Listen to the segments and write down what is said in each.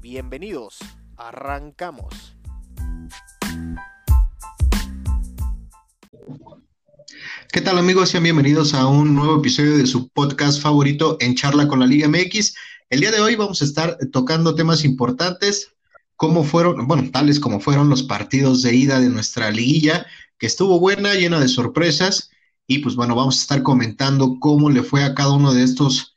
Bienvenidos, arrancamos. ¿Qué tal amigos? Sean bienvenidos a un nuevo episodio de su podcast favorito en charla con la Liga MX. El día de hoy vamos a estar tocando temas importantes, como fueron, bueno, tales como fueron los partidos de ida de nuestra liguilla, que estuvo buena, llena de sorpresas, y pues bueno, vamos a estar comentando cómo le fue a cada uno de estos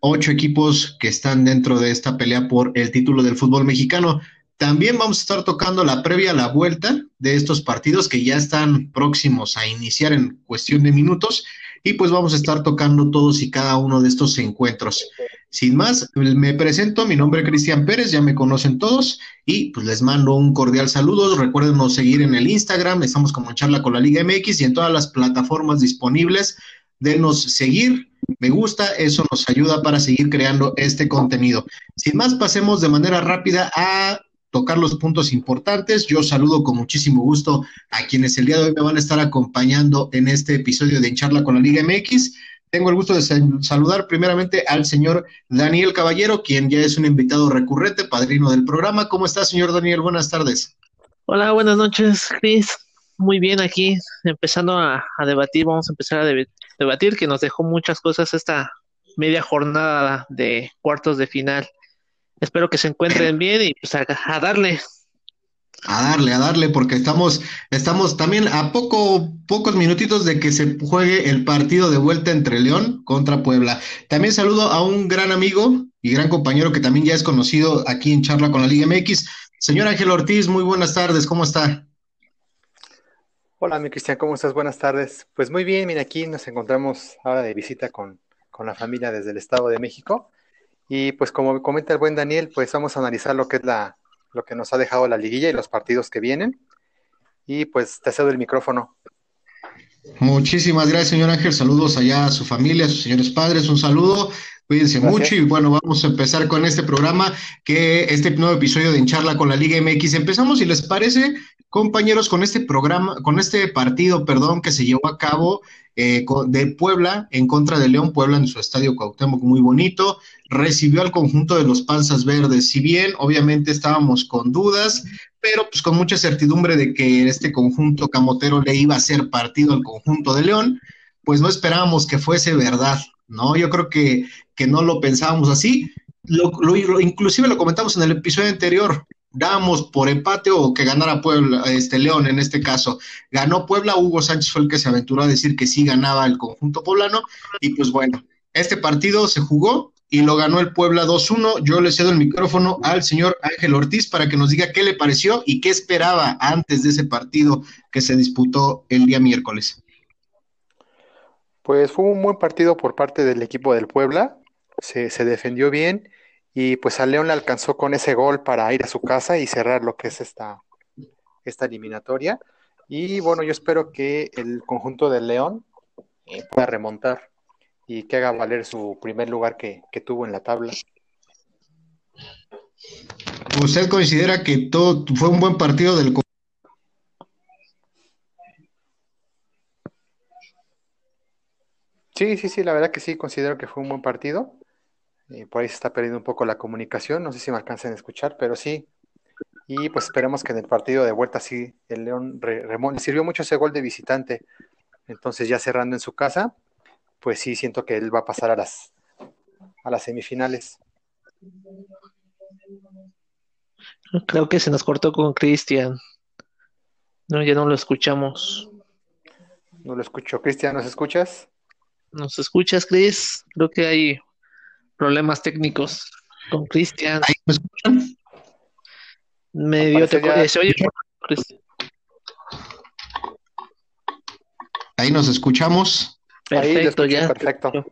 ocho equipos que están dentro de esta pelea por el título del fútbol mexicano. También vamos a estar tocando la previa a la vuelta de estos partidos que ya están próximos a iniciar en cuestión de minutos y pues vamos a estar tocando todos y cada uno de estos encuentros. Sin más, me presento, mi nombre es Cristian Pérez, ya me conocen todos y pues les mando un cordial saludo. Recuerden seguir en el Instagram, estamos como en charla con la Liga MX y en todas las plataformas disponibles. Denos seguir, me gusta, eso nos ayuda para seguir creando este contenido. Sin más, pasemos de manera rápida a tocar los puntos importantes. Yo saludo con muchísimo gusto a quienes el día de hoy me van a estar acompañando en este episodio de Charla con la Liga MX. Tengo el gusto de saludar primeramente al señor Daniel Caballero, quien ya es un invitado recurrente, padrino del programa. ¿Cómo está, señor Daniel? Buenas tardes. Hola, buenas noches, Cris. Muy bien aquí, empezando a, debatir, vamos a empezar a debatir, que nos dejó muchas cosas esta media jornada de cuartos de final. Espero que se encuentren bien y pues a, darle. A darle, a darle, porque estamos, estamos también a poco, pocos minutitos de que se juegue el partido de vuelta entre León contra Puebla. También saludo a un gran amigo y gran compañero que también ya es conocido aquí en Charla con la Liga MX. Señor Ángel Ortiz, muy buenas tardes, ¿cómo está? Hola, mi Cristian, ¿cómo estás? Buenas tardes. Pues muy bien, mira, aquí nos encontramos ahora de visita con, la familia desde el Estado de México. Y pues como comenta el buen Daniel, pues vamos a analizar lo que es la, lo que nos ha dejado la liguilla y los partidos que vienen. Y pues te cedo el micrófono. Muchísimas gracias, señor Ángel. Saludos allá a su familia, a sus señores padres. Un saludo. Cuídense mucho y bueno, vamos a empezar con este programa, que este nuevo episodio de En Charla con la Liga MX. Empezamos, si les parece, compañeros, con este programa, con este partido, perdón, que se llevó a cabo eh, de Puebla en contra de León Puebla en su estadio Cuauhtémoc, muy bonito, recibió al conjunto de los Panzas Verdes, si bien obviamente estábamos con dudas, pero pues con mucha certidumbre de que este conjunto camotero le iba a hacer partido al conjunto de León, pues no esperábamos que fuese verdad, ¿no? Yo creo que, que no lo pensábamos así, lo, inclusive lo comentamos en el episodio anterior, damos por empate o que ganara Puebla, este León en este caso. Ganó Puebla, Hugo Sánchez fue el que se aventuró a decir que sí ganaba el conjunto poblano y pues bueno, este partido se jugó y lo ganó el Puebla 2-1. Yo le cedo el micrófono al señor Ángel Ortiz para que nos diga qué le pareció y qué esperaba antes de ese partido que se disputó el día miércoles. Pues fue un buen partido por parte del equipo del Puebla, se, se defendió bien y pues a León le alcanzó con ese gol para ir a su casa y cerrar lo que es esta, esta eliminatoria. Y bueno, yo espero que el conjunto de León eh, pueda remontar y que haga valer su primer lugar que, tuvo en la tabla. ¿Usted considera que todo fue un buen partido del Sí, sí, sí, la verdad que sí, considero que fue un buen partido. Eh, por ahí se está perdiendo un poco la comunicación, no sé si me alcancen a escuchar, pero sí. Y pues esperemos que en el partido de vuelta sí, el León le sirvió mucho ese gol de visitante. Entonces ya cerrando en su casa, pues sí siento que él va a pasar a las, a las semifinales. Creo que se nos cortó con Cristian. No, ya no lo escuchamos. No lo escucho. Cristian, ¿nos escuchas? ¿Nos escuchas, Cris? Creo que hay problemas técnicos con Cristian. ¿Me escuchan? Medio te ya... se oye Ahí nos escuchamos. Perfecto, ya. Perfecto.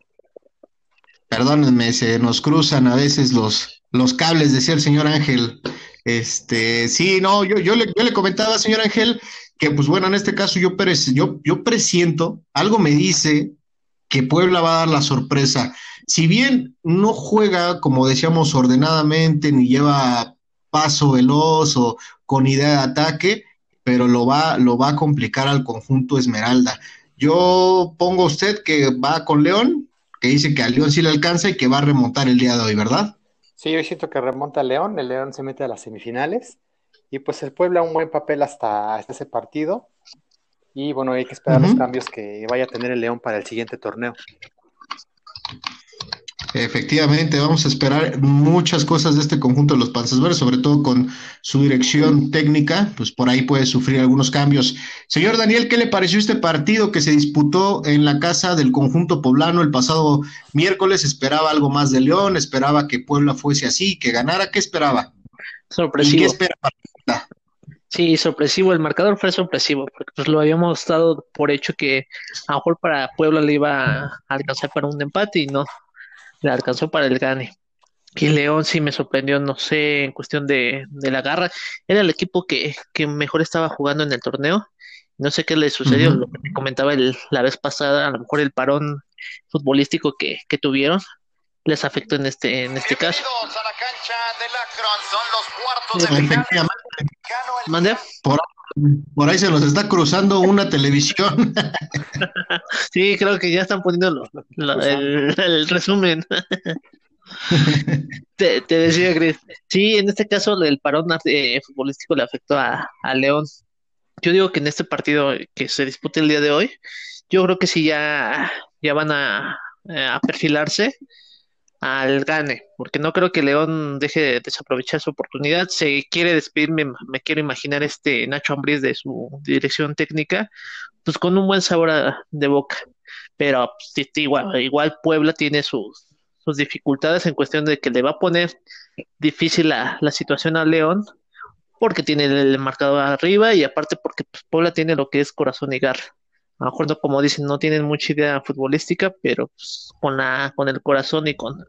Perdónenme, se nos cruzan a veces los, los cables, decía el señor Ángel. Este, sí, no, yo, yo, le, yo le comentaba, señor Ángel, que pues bueno, en este caso yo, yo, yo presiento, algo me dice que Puebla va a dar la sorpresa. Si bien no juega, como decíamos, ordenadamente, ni lleva paso veloz o con idea de ataque, pero lo va, lo va a complicar al conjunto Esmeralda. Yo pongo a usted que va con León, que dice que a León sí le alcanza y que va a remontar el día de hoy, ¿verdad? Sí, yo siento que remonta a León, el León se mete a las semifinales y pues el Puebla un buen papel hasta, ese partido y bueno, hay que esperar los cambios que vaya a tener el León para el siguiente torneo. Efectivamente, vamos a esperar muchas cosas de este conjunto de los Panzas Verdes, sobre todo con su dirección técnica, pues por ahí puede sufrir algunos cambios. Señor Daniel, ¿qué le pareció este partido que se disputó en la casa del conjunto poblano el pasado miércoles? ¿Esperaba algo más de León? ¿Esperaba que Puebla fuese así, que ganara? ¿Qué esperaba? Sorpresivo. qué espera Sí, sorpresivo, el marcador fue sorpresivo, porque pues lo habíamos dado por hecho que a lo mejor para Puebla le iba a alcanzar para un empate y no, le alcanzó para el gane. Y León sí me sorprendió, no sé, en cuestión de, la garra. Era el equipo que, mejor estaba jugando en el torneo. No sé qué le sucedió, lo que me comentaba el, la vez pasada, a lo mejor el parón futbolístico que, tuvieron les afectó en este en este caso. ¿Mande? Por, por ahí se nos está cruzando una televisión. sí, creo que ya están poniendo el, resumen. te, decía, Chris. Sí, en este caso el parón eh, futbolístico le afectó a, León. Yo digo que en este partido que se dispute el día de hoy, yo creo que sí ya, ya van a, a perfilarse al gane, porque no creo que León deje de desaprovechar su oportunidad. Se quiere despedirme, me, quiero imaginar este Nacho Ambriz de su dirección técnica, pues con un buen sabor de boca. Pero pues, igual, igual Puebla tiene sus, sus dificultades en cuestión de que le va a poner difícil la, la situación a León, porque tiene el marcador arriba y aparte porque pues, Puebla tiene lo que es corazón y garra a lo mejor no, como dicen, no tienen mucha idea futbolística, pero pues, con la, con el corazón y con,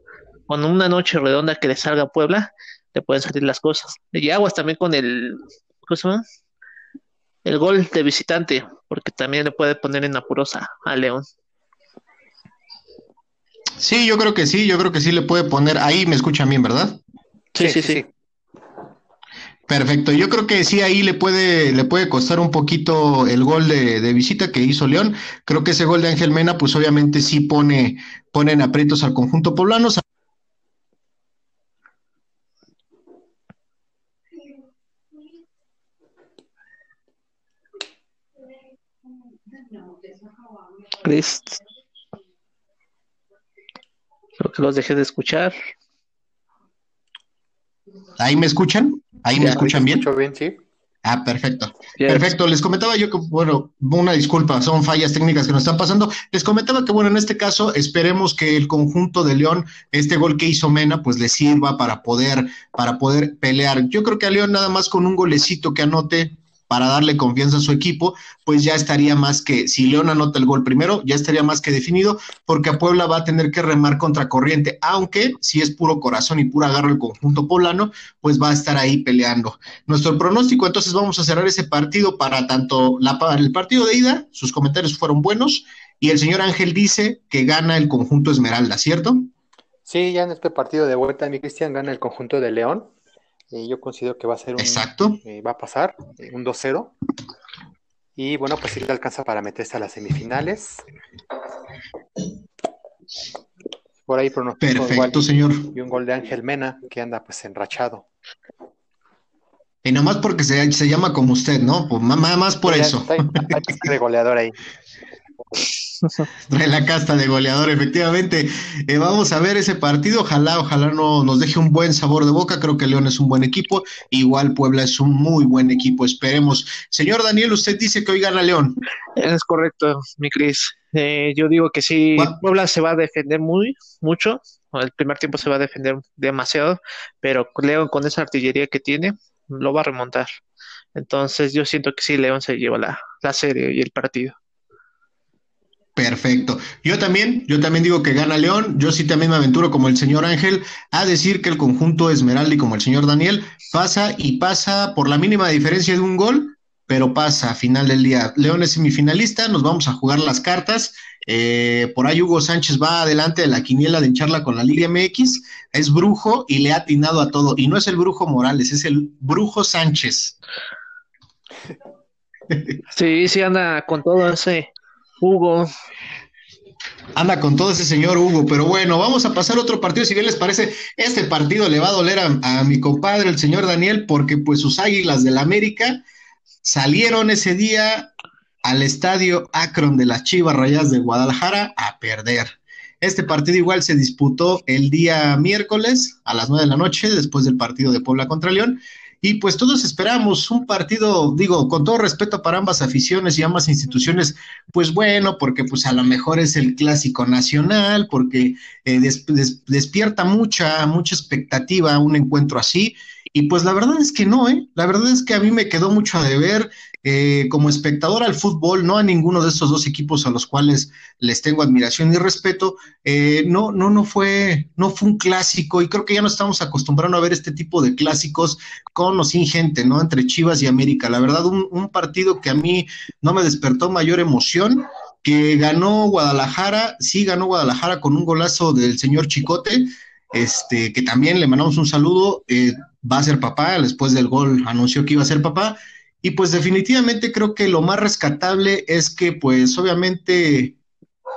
con una noche redonda que le salga a Puebla, le pueden salir las cosas. Y aguas también con el, ¿cómo El gol de visitante, porque también le puede poner en apurosa a León. Sí, yo creo que sí, yo creo que sí le puede poner, ahí me escuchan bien, ¿verdad? sí, sí. sí. Perfecto, yo creo que sí ahí le puede, le puede costar un poquito el gol de, visita que hizo León. Creo que ese gol de Ángel Mena, pues obviamente sí pone, pone en aprietos al conjunto poblano. Creo que los dejé de escuchar. ¿Ahí me escuchan? ¿Ahí me escuchan bien? bien, sí. Ah, perfecto. Perfecto. Les comentaba yo que, bueno, una disculpa, son fallas técnicas que nos están pasando. Les comentaba que, bueno, en este caso esperemos que el conjunto de León, este gol que hizo Mena, pues le sirva para poder, para poder pelear. Yo creo que a León nada más con un golecito que anote, para darle confianza a su equipo, pues ya estaría más que, si León anota el gol primero, ya estaría más que definido, porque a Puebla va a tener que remar contra corriente, aunque si es puro corazón y pura garra el conjunto poblano, pues va a estar ahí peleando. Nuestro pronóstico, entonces vamos a cerrar ese partido para tanto la, el partido de ida, sus comentarios fueron buenos, y el señor Ángel dice que gana el conjunto Esmeralda, ¿cierto? Sí, ya en este partido de vuelta, mi Cristian gana el conjunto de León. Eh, yo considero que va a ser un. Exacto. Eh, va a pasar eh, un 2-0. Y bueno, pues si le alcanza para meterse a las semifinales. Por ahí pronostico Perfecto, señor. Y un gol de Ángel Mena, que anda pues enrachado. Y nomás porque se, se llama como usted, ¿no? Pues más, más por eso. de goleador ahí. Trae la casta de goleador, efectivamente. Eh, vamos a ver ese partido. Ojalá, ojalá no nos deje un buen sabor de boca. Creo que León es un buen equipo. Igual Puebla es un muy buen equipo. Esperemos. Señor Daniel, usted dice que hoy gana León. Es correcto, mi Cris. Eh, yo digo que sí, Puebla se va a defender muy, mucho. El primer tiempo se va a defender demasiado, pero León con esa artillería que tiene, lo va a remontar. Entonces yo siento que sí, León se lleva la, la serie y el partido. Perfecto. Yo también, yo también digo que gana León. Yo sí también me aventuro como el señor Ángel a decir que el conjunto Esmeralda y como el señor Daniel pasa y pasa por la mínima diferencia de un gol, pero pasa a final del día. León es semifinalista, nos vamos a jugar las cartas. Eh, por ahí Hugo Sánchez va adelante de la quiniela de encharla con la Liga MX. Es brujo y le ha atinado a todo. Y no es el brujo Morales, es el brujo Sánchez. Sí, sí anda con todo ese Hugo. Anda con todo ese señor Hugo, pero bueno, vamos a pasar a otro partido, si bien les parece, este partido le va a doler a, mi compadre, el señor Daniel, porque pues sus águilas del América salieron ese día al estadio Akron de las Chivas Rayas de Guadalajara a perder. Este partido igual se disputó el día miércoles a las nueve de la noche, después del partido de Puebla contra León, y pues todos esperamos un partido, digo, con todo respeto para ambas aficiones y ambas instituciones, pues bueno, porque pues a lo mejor es el clásico nacional, porque eh, despierta mucha, mucha expectativa un encuentro así. Y pues la verdad es que no, ¿eh? La verdad es que a mí me quedó mucho a deber. Eh, como espectador al fútbol, no a ninguno de estos dos equipos a los cuales les tengo admiración y respeto, eh, no, no, no fue, no fue un clásico y creo que ya no estamos acostumbrando a ver este tipo de clásicos con o sin gente, ¿no? Entre Chivas y América. La verdad, un, partido que a mí no me despertó mayor emoción que ganó Guadalajara, sí ganó Guadalajara con un golazo del señor Chicote, este, que también le mandamos un saludo, eh, va a ser papá, después del gol anunció que iba a ser papá, y pues definitivamente creo que lo más rescatable es que pues obviamente,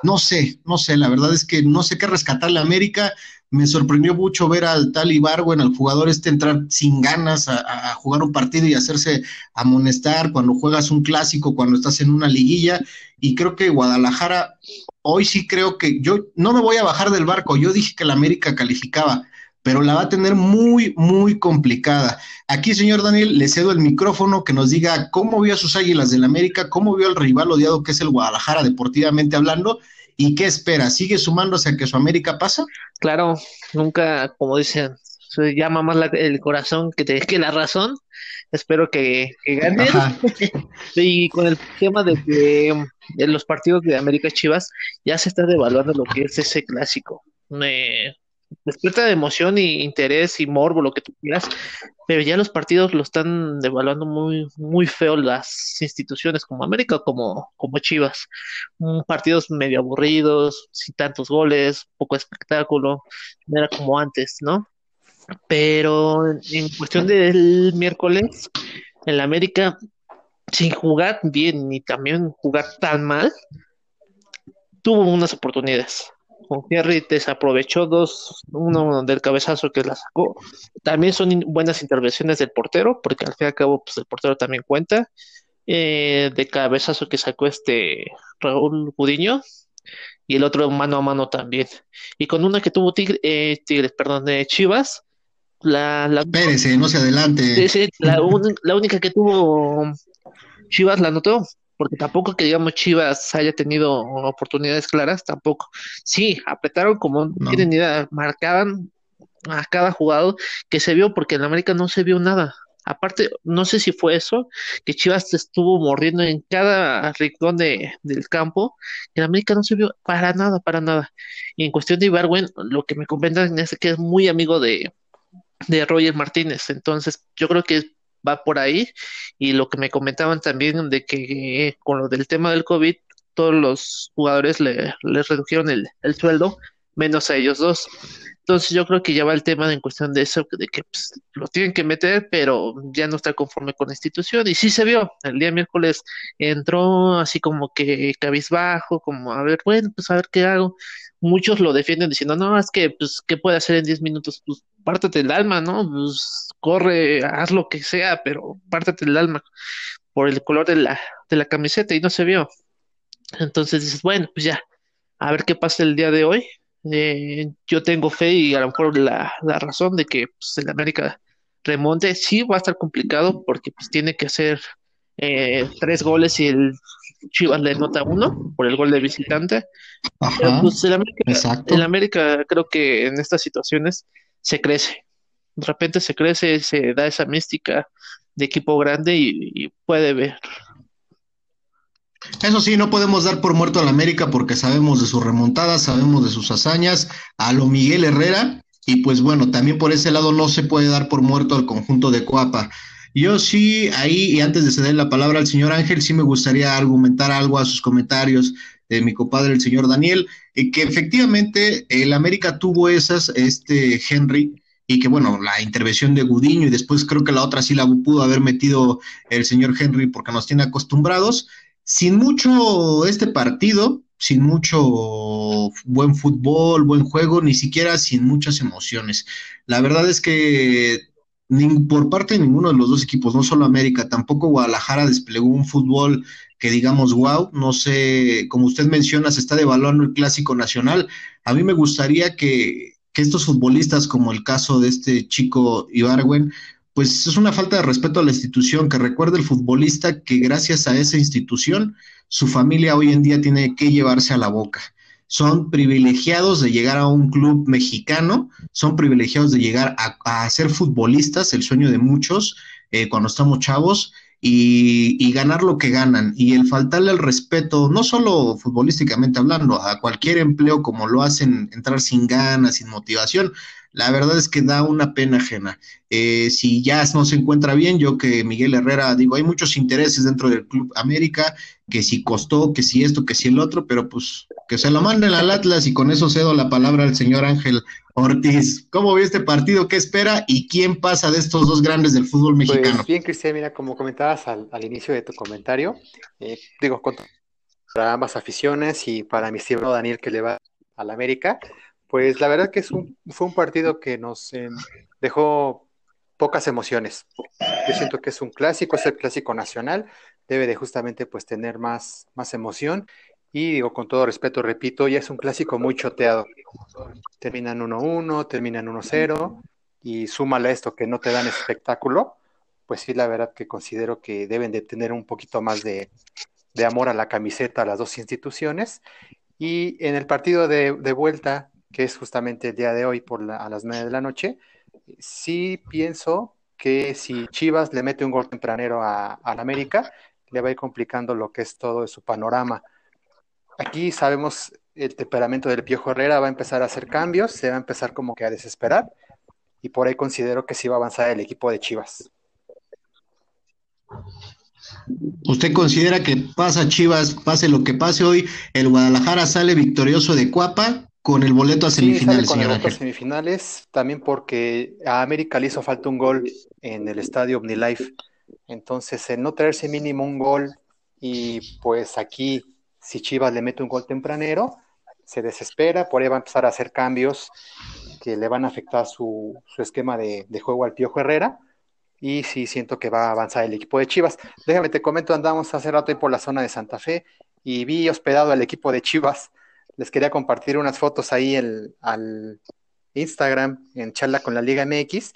no sé, no sé, la verdad es que no sé qué rescatarle a América. Me sorprendió mucho ver al tal Ibarwen, al jugador este, entrar sin ganas a, jugar un partido y hacerse amonestar cuando juegas un clásico, cuando estás en una liguilla. Y creo que Guadalajara, hoy sí creo que yo no me voy a bajar del barco. Yo dije que la América calificaba pero la va a tener muy, muy complicada. Aquí, señor Daniel, le cedo el micrófono que nos diga cómo vio a sus Águilas del América, cómo vio al rival odiado que es el Guadalajara, deportivamente hablando, y qué espera. ¿Sigue sumándose a que su América pasa? Claro, nunca, como dicen, se llama más el corazón que, te, que la razón. Espero que, que gane. y con el tema de que en los partidos de América Chivas ya se está devaluando lo que es ese clásico. Me, despierta de emoción y interés y morbo, lo que tú quieras, pero ya los partidos lo están devaluando muy, muy feo las instituciones como América como, como Chivas. partidos medio aburridos, sin tantos goles, poco espectáculo, no era como antes, ¿no? Pero en cuestión del miércoles, en la América, sin jugar bien ni también jugar tan mal, tuvo unas oportunidades Henry desaprovechó dos, uno del cabezazo que la sacó. También son buenas intervenciones del portero, porque al fin y al cabo, pues el portero también cuenta. Eh, de cabezazo que sacó este Raúl Gudiño y el otro mano a mano también. Y con una que tuvo Tigre, eh, Tigres, perdón, de Chivas, la, la Espérese, no se adelante. la, la única que tuvo Chivas la anotó porque tampoco que digamos Chivas haya tenido oportunidades claras, tampoco. Sí, apretaron como no. tienen idea, marcaban a cada jugador que se vio, porque en América no se vio nada. Aparte, no sé si fue eso, que Chivas estuvo mordiendo en cada rincón de, del campo, en América no se vio para nada, para nada. Y en cuestión de Ibarwen, lo que me comentan es que es muy amigo de, de Roger Martínez, entonces yo creo que va por ahí. Y lo que me comentaban también de que con lo del tema del COVID, todos los jugadores le, les redujeron el, el sueldo, menos a ellos dos. Entonces yo creo que ya va el tema en cuestión de eso, de que pues, lo tienen que meter, pero ya no está conforme con la institución. Y sí se vio, el día miércoles entró así como que cabizbajo, como a ver, bueno, pues a ver qué hago. Muchos lo defienden diciendo, no, es que, pues, ¿qué puede hacer en 10 minutos? Pues pártate el alma, ¿no? Pues corre, haz lo que sea, pero pártate el alma por el color de la, de la camiseta y no se vio. Entonces dices, bueno, pues ya, a ver qué pasa el día de hoy. Eh, yo tengo fe y a lo mejor la, la razón de que pues, el América remonte, sí va a estar complicado porque pues tiene que hacer eh, tres goles y el Chivas le nota uno por el gol de visitante. Pero, pues el América, el América creo que en estas situaciones se crece. De repente se crece, se da esa mística de equipo grande y, puede ver. Eso sí, no podemos dar por muerto a la América porque sabemos de sus remontadas, sabemos de sus hazañas, a lo Miguel Herrera, y pues bueno, también por ese lado no se puede dar por muerto al conjunto de Coapa. Yo sí, ahí, y antes de ceder la palabra al señor Ángel, sí me gustaría argumentar algo a sus comentarios de mi compadre, el señor Daniel, eh, que efectivamente el América tuvo esas, este Henry, y que bueno, la intervención de Gudiño y después creo que la otra sí la pudo haber metido el señor Henry porque nos tiene acostumbrados. Sin mucho este partido, sin mucho buen fútbol, buen juego, ni siquiera sin muchas emociones. La verdad es que por parte de ninguno de los dos equipos, no solo América, tampoco Guadalajara desplegó un fútbol que digamos, wow, no sé, como usted menciona, se está devaluando el clásico nacional. A mí me gustaría que, que estos futbolistas, como el caso de este chico Ibarwen, pues es una falta de respeto a la institución, que recuerde el futbolista que gracias a esa institución, su familia hoy en día tiene que llevarse a la boca. Son privilegiados de llegar a un club mexicano, son privilegiados de llegar a, ser futbolistas, el sueño de muchos eh, cuando estamos chavos, y, ganar lo que ganan. Y el faltarle el respeto, no solo futbolísticamente hablando, a cualquier empleo como lo hacen, entrar sin ganas, sin motivación, la verdad es que da una pena ajena. Eh, si ya no se encuentra bien, yo que Miguel Herrera, digo, hay muchos intereses dentro del Club América, que si costó, que si esto, que si el otro, pero pues que se lo manden al Atlas y con eso cedo la palabra al señor Ángel Ortiz. ¿Cómo ve este partido? ¿Qué espera? ¿Y quién pasa de estos dos grandes del fútbol pues, mexicano? Pues bien, Cristian, mira, como comentabas al, inicio de tu comentario, eh, digo, para ambas aficiones y para mi estimado Daniel que le va al América, pues la verdad que es un, fue un partido que nos eh, dejó pocas emociones. Yo siento que es un clásico, es el clásico nacional, debe de justamente pues tener más, más emoción. Y digo, con todo respeto, repito, ya es un clásico muy choteado. Terminan 1-1, terminan 1-0 y súmale esto que no te dan espectáculo, pues sí, la verdad que considero que deben de tener un poquito más de, de amor a la camiseta a las dos instituciones. Y en el partido de, de vuelta que es justamente el día de hoy por a las nueve de la noche, sí pienso que si Chivas le mete un gol tempranero a, al América, le va a ir complicando lo que es todo su panorama. Aquí sabemos el temperamento del Piojo Herrera va a empezar a hacer cambios, se va a empezar como que a desesperar, y por ahí considero que sí va a avanzar el equipo de Chivas. ¿Usted considera que pasa Chivas, pase lo que pase hoy, el Guadalajara sale victorioso de Cuapa con el boleto a semifinales, con el boleto a semifinales, también porque a América le hizo falta un gol en el estadio OmniLife. Entonces, el no traerse mínimo un gol y pues aquí, si Chivas le mete un gol tempranero, se desespera, por ahí va a empezar a hacer cambios que le van a afectar su, esquema de, de, juego al Piojo Herrera. Y sí siento que va a avanzar el equipo de Chivas. Déjame te comento, andamos hace rato ahí por la zona de Santa Fe y vi hospedado al equipo de Chivas les quería compartir unas fotos ahí el, al Instagram en charla con la Liga MX,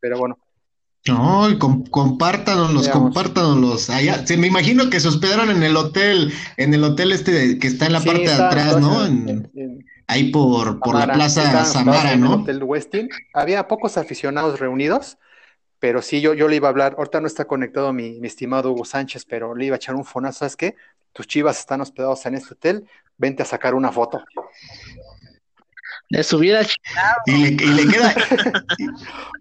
pero bueno. No, compártanos, compártanos Allá, se me imagino que se hospedaron en el hotel, en el hotel este que está en la parte de atrás, ¿no? ahí por, por la Plaza Samara, ¿no? el hotel Westin. Había pocos aficionados reunidos, pero sí, yo, yo le iba a hablar. Ahorita no está conectado mi, mi estimado Hugo Sánchez, pero le iba a echar un fonazo. ¿Sabes qué? Tus chivas están hospedados en este hotel vente a sacar una foto. Le subiera y le, y le queda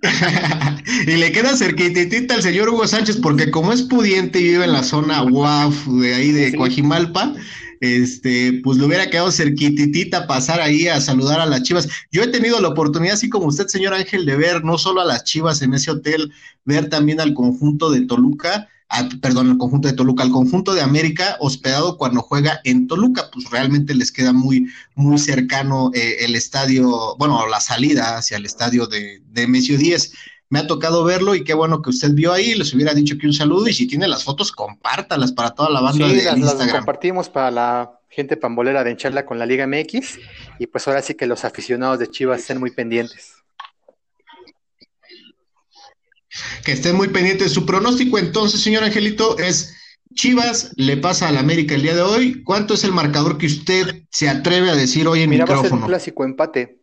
y le queda cerquitita al señor Hugo Sánchez porque como es pudiente y vive en la zona WAF de ahí de Coajimalpa, este, pues le hubiera quedado cerquitita pasar ahí a saludar a las chivas. Yo he tenido la oportunidad, así como usted, señor Ángel, de ver no solo a las chivas en ese hotel, ver también al conjunto de Toluca perdón, el conjunto de Toluca, al conjunto de América hospedado cuando juega en Toluca, pues realmente les queda muy, muy cercano eh, el estadio, bueno, la salida hacia el estadio de, de Mesio 10. Me ha tocado verlo y qué bueno que usted vio ahí, les hubiera dicho que un saludo y si tiene las fotos, compártalas para toda la banda de las, las compartimos para la gente pambolera de encharla con la Liga MX y pues ahora sí que los aficionados de Chivas estén muy pendientes que estén muy pendientes de su pronóstico. Entonces, señor Angelito, es Chivas le pasa al América el día de hoy. ¿Cuánto es el marcador que usted se atreve a decir hoy en Mira, micrófono? Un clásico empate,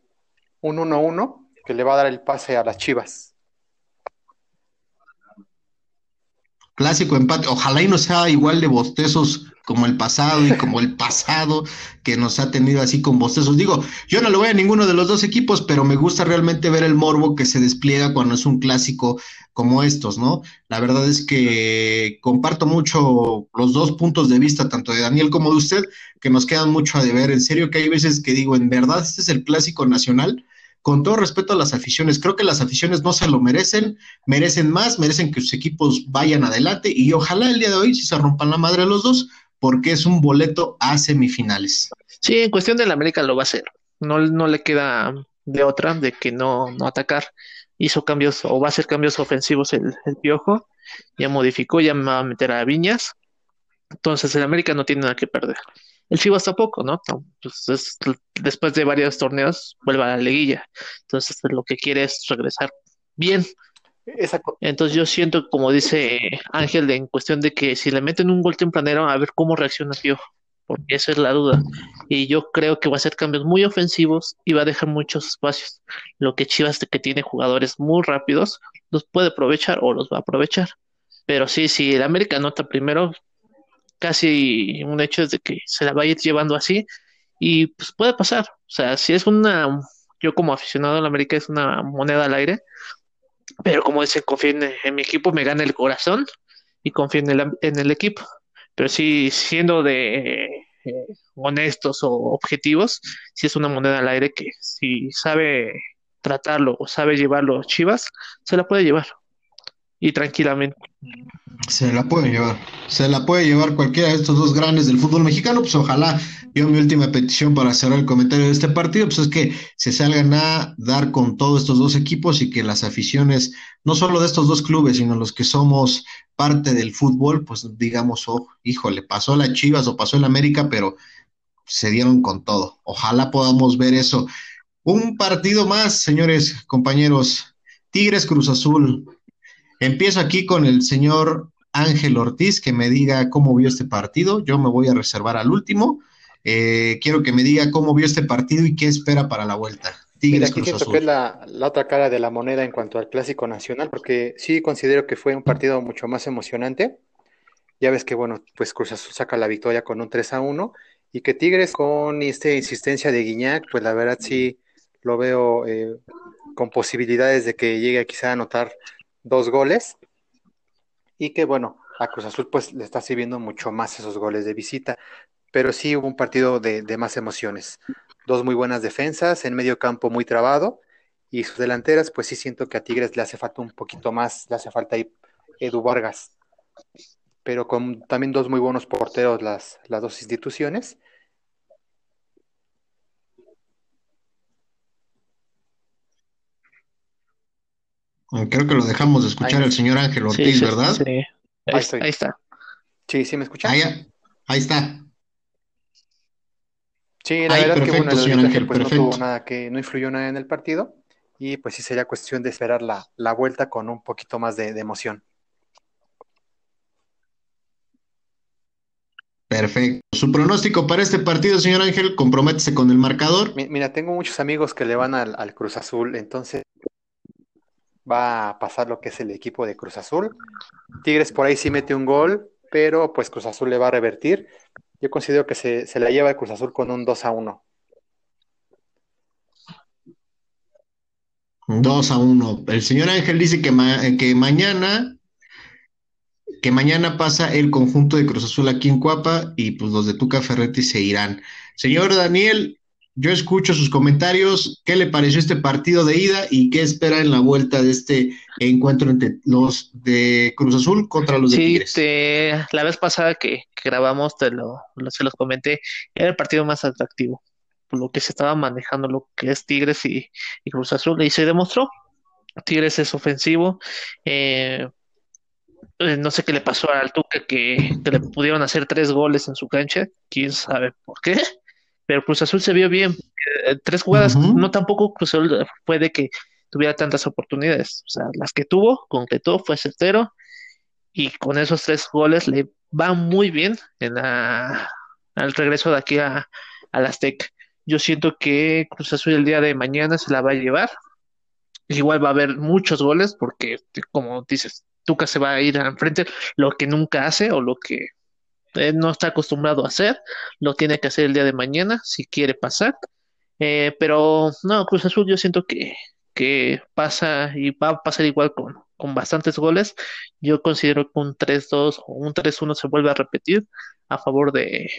un 1-1 que le va a dar el pase a las Chivas. Clásico empate, ojalá y no sea igual de bostezos como el pasado y como el pasado que nos ha tenido así con bostezos. Digo, yo no lo voy a ninguno de los dos equipos, pero me gusta realmente ver el morbo que se despliega cuando es un clásico como estos, ¿no? La verdad es que comparto mucho los dos puntos de vista, tanto de Daniel como de usted, que nos quedan mucho a deber. En serio que hay veces que digo, en verdad, este es el clásico nacional con todo respeto a las aficiones, creo que las aficiones no se lo merecen, merecen más, merecen que sus equipos vayan adelante y ojalá el día de hoy si se rompan la madre los dos, porque es un boleto a semifinales. Sí, en cuestión del América lo va a hacer. No, no le queda de otra de que no, no atacar. Hizo cambios o va a hacer cambios ofensivos el, Piojo. Ya modificó, ya me va a meter a Viñas. Entonces el América no tiene nada que perder. El Chivas tampoco, ¿no? Pues después de varios torneos vuelve a la liguilla. Entonces lo que quiere es regresar bien entonces yo siento, como dice Ángel, en cuestión de que si le meten un gol tempranero, a ver cómo reacciona Piojo, porque esa es la duda. Y yo creo que va a hacer cambios muy ofensivos y va a dejar muchos espacios. Lo que Chivas, que tiene jugadores muy rápidos, los puede aprovechar o los va a aprovechar. Pero sí, si el América anota primero, casi un hecho es de que se la va a ir llevando así y pues puede pasar. O sea, si es una, yo como aficionado al América es una moneda al aire, pero como dicen, confío en, mi equipo, me gana el corazón y confío en el, en el equipo. Pero sí, siendo de eh, honestos o objetivos, si es una moneda al aire que si sabe tratarlo o sabe llevarlo Chivas, se la puede llevar y tranquilamente. Se la puede llevar, se la puede llevar cualquiera de estos dos grandes del fútbol mexicano, pues ojalá, yo mi última petición para cerrar el comentario de este partido, pues es que se salgan a dar con todos estos dos equipos y que las aficiones, no solo de estos dos clubes, sino los que somos parte del fútbol, pues digamos, oh, híjole, pasó la Chivas o pasó el América, pero se dieron con todo. Ojalá podamos ver eso. Un partido más, señores, compañeros. Tigres Cruz Azul, Empiezo aquí con el señor Ángel Ortiz, que me diga cómo vio este partido. Yo me voy a reservar al último. Eh, quiero que me diga cómo vio este partido y qué espera para la vuelta. Tigres aquí siento que es la, la, otra cara de la moneda en cuanto al clásico nacional, porque sí considero que fue un partido mucho más emocionante. Ya ves que, bueno, pues Cruz Azul saca la victoria con un 3 a 1 y que Tigres con esta insistencia de Guiñac, pues la verdad sí lo veo eh, con posibilidades de que llegue quizá a anotar dos goles. Y que bueno, a Cruz Azul pues le está sirviendo mucho más esos goles de visita, pero sí hubo un partido de, más emociones. Dos muy buenas defensas, en medio campo muy trabado. Y sus delanteras pues sí siento que a Tigres le hace falta un poquito más, le hace falta ahí Edu Vargas, pero con también dos muy buenos porteros las, las dos instituciones Creo que lo dejamos de escuchar el señor Ángel Ortiz, ¿verdad? Sí, ahí, está. Sí, sí, ¿me escuchan? Ahí, está. Sí, la verdad que bueno, el señor Ángel, pues no tuvo nada que, no influyó nada en el partido y pues sí sería cuestión de esperar la, la vuelta con un poquito más de, emoción. Perfecto. Su pronóstico para este partido, señor Ángel, comprométese con el marcador. Mira, tengo muchos amigos que le van al Cruz Azul, entonces va a pasar lo que es el equipo de Cruz Azul. Tigres por ahí sí mete un gol, pero pues Cruz Azul le va a revertir. Yo considero que se, se la lleva el Cruz Azul con un 2 a 1. 2 a 1. El señor Ángel dice que, que mañana que mañana pasa el conjunto de Cruz Azul aquí en Cuapa y pues los de Tuca Ferretti se irán. Señor Daniel, yo escucho sus comentarios. ¿Qué le pareció este partido de ida y qué espera en la vuelta de este encuentro entre los de Cruz Azul contra los de Tigres? Sí, la vez pasada que, grabamos, te lo, se los comenté, era el partido más atractivo, por lo que se estaba manejando lo que es Tigres y, Cruz Azul, y se demostró. Tigres es ofensivo. Eh, eh, no sé qué le pasó al Tuca que, que le pudieron hacer tres goles en su cancha, quién sabe por qué pero Cruz Azul se vio bien. Eh, tres jugadas, no tampoco Cruz Azul puede que tuviera tantas oportunidades. O sea, las que tuvo, concretó, fue certero, y con esos tres goles le va muy bien en la, al regreso de aquí a, a la Azteca. Yo siento que Cruz Azul el día de mañana se la va a llevar. Igual va a haber muchos goles porque, como dices, Tuca se va a ir al frente, lo que nunca hace o lo que no está acostumbrado a hacer, lo tiene que hacer el día de mañana si quiere pasar. Eh, pero no, Cruz Azul yo siento que, que pasa y va a pasar igual con, con bastantes goles. Yo considero que un 3-2 o un 3-1 se vuelve a repetir a favor de,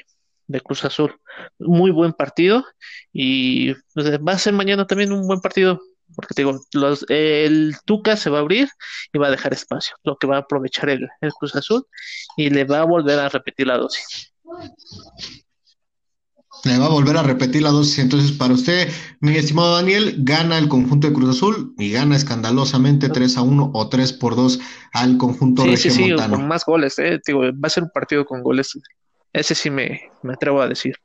de Cruz Azul. Muy buen partido y pues, va a ser mañana también un buen partido porque te digo, los, el Tuca se va a abrir y va a dejar espacio, lo que va a aprovechar el, el Cruz Azul y le va a volver a repetir la dosis. Le va a volver a repetir la dosis. Entonces, para usted, mi estimado Daniel, gana el conjunto de Cruz Azul y gana escandalosamente 3 a 1 o 3 por 2 al conjunto sí, sí, sí, con más goles. Eh. Digo, va a ser un partido con goles. Ese sí me, me atrevo a decir.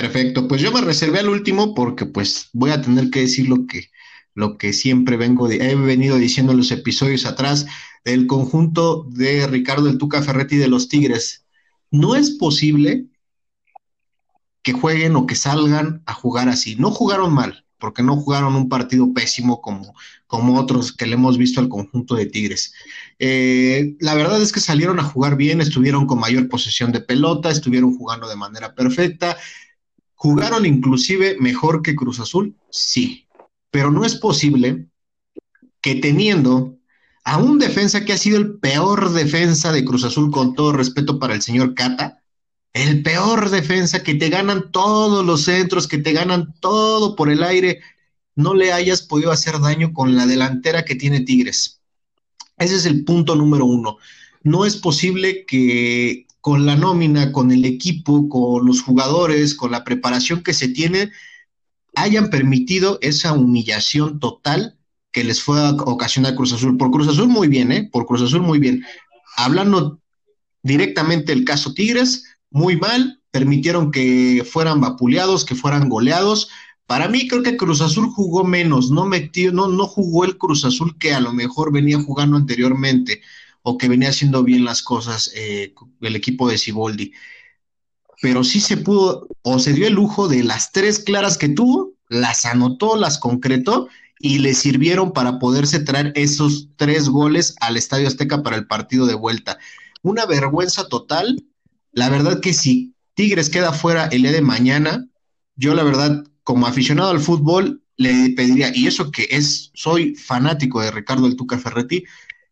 Perfecto, pues yo me reservé al último porque pues voy a tener que decir lo que, lo que siempre vengo he venido diciendo en los episodios atrás del conjunto de Ricardo el Tuca Ferretti de los Tigres. No es posible que jueguen o que salgan a jugar así. No jugaron mal, porque no jugaron un partido pésimo como, como otros que le hemos visto al conjunto de Tigres. Eh, la verdad es que salieron a jugar bien, estuvieron con mayor posesión de pelota, estuvieron jugando de manera perfecta, ¿Jugaron inclusive mejor que Cruz Azul? Sí, pero no es posible que teniendo a un defensa que ha sido el peor defensa de Cruz Azul, con todo respeto para el señor Cata, el peor defensa que te ganan todos los centros, que te ganan todo por el aire, no le hayas podido hacer daño con la delantera que tiene Tigres. Ese es el punto número uno. No es posible que con la nómina, con el equipo, con los jugadores, con la preparación que se tiene, hayan permitido esa humillación total que les fue a ocasionar Cruz Azul. Por Cruz Azul muy bien, ¿eh? Por Cruz Azul muy bien. Hablando directamente del caso Tigres, muy mal, permitieron que fueran vapuleados, que fueran goleados. Para mí creo que Cruz Azul jugó menos, no metió, no, no jugó el Cruz Azul que a lo mejor venía jugando anteriormente o que venía haciendo bien las cosas eh, el equipo de Ciboldi. Pero sí se pudo, o se dio el lujo de las tres claras que tuvo, las anotó, las concretó y le sirvieron para poderse traer esos tres goles al Estadio Azteca para el partido de vuelta. Una vergüenza total. La verdad que si Tigres queda fuera el día de mañana, yo la verdad, como aficionado al fútbol, le pediría, y eso que es, soy fanático de Ricardo el Tuca Ferretti,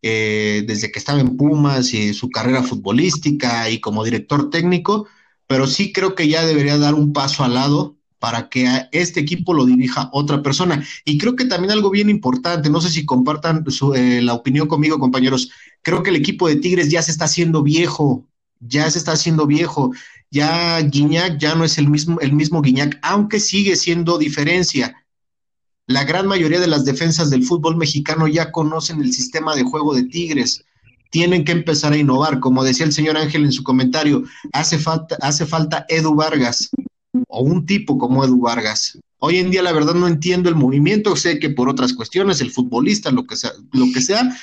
eh, desde que estaba en Pumas y su carrera futbolística y como director técnico, pero sí creo que ya debería dar un paso al lado para que a este equipo lo dirija otra persona. Y creo que también algo bien importante, no sé si compartan eh, la opinión conmigo, compañeros, creo que el equipo de Tigres ya se está haciendo viejo, ya se está haciendo viejo, ya Guiñac ya no es el mismo, el mismo Guiñac, aunque sigue siendo diferencia la gran mayoría de las defensas del fútbol mexicano ya conocen el sistema de juego de Tigres. Tienen que empezar a innovar. Como decía el señor Ángel en su comentario, hace falta, hace falta Edu Vargas o un tipo como Edu Vargas. Hoy en día, la verdad, no entiendo el movimiento. Sé que por otras cuestiones, el futbolista, lo que sea, lo que sea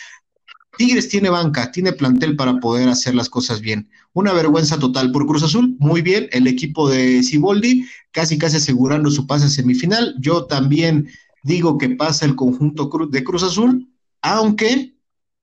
Tigres tiene banca, tiene plantel para poder hacer las cosas bien. Una vergüenza total por Cruz Azul, muy bien, el equipo de Ciboldi casi casi asegurando su pase semifinal. Yo también digo que pasa el conjunto de Cruz Azul, aunque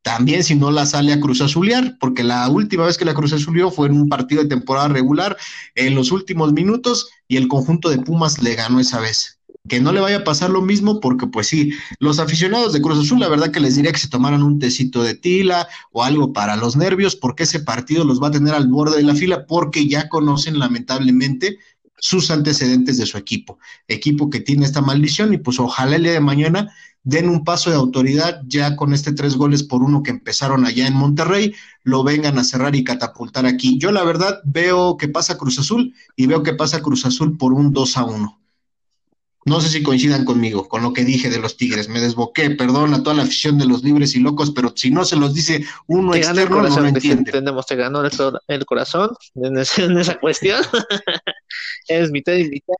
también si no la sale a Cruz Azulear, porque la última vez que la Cruz Azulió fue en un partido de temporada regular en los últimos minutos y el conjunto de Pumas le ganó esa vez. Que no le vaya a pasar lo mismo, porque pues sí, los aficionados de Cruz Azul, la verdad que les diría que se tomaran un tecito de tila o algo para los nervios, porque ese partido los va a tener al borde de la fila, porque ya conocen lamentablemente sus antecedentes de su equipo, equipo que tiene esta maldición y pues ojalá el día de mañana den un paso de autoridad ya con este tres goles por uno que empezaron allá en Monterrey, lo vengan a cerrar y catapultar aquí. Yo la verdad veo que pasa Cruz Azul y veo que pasa Cruz Azul por un 2 a 1. No sé si coincidan conmigo, con lo que dije de los Tigres. Me desboqué, perdón a toda la afición de los libres y locos, pero si no se los dice uno externo, no lo entiende. Entendemos, te ganó el, corazón en, esa cuestión. es mitad y mitad.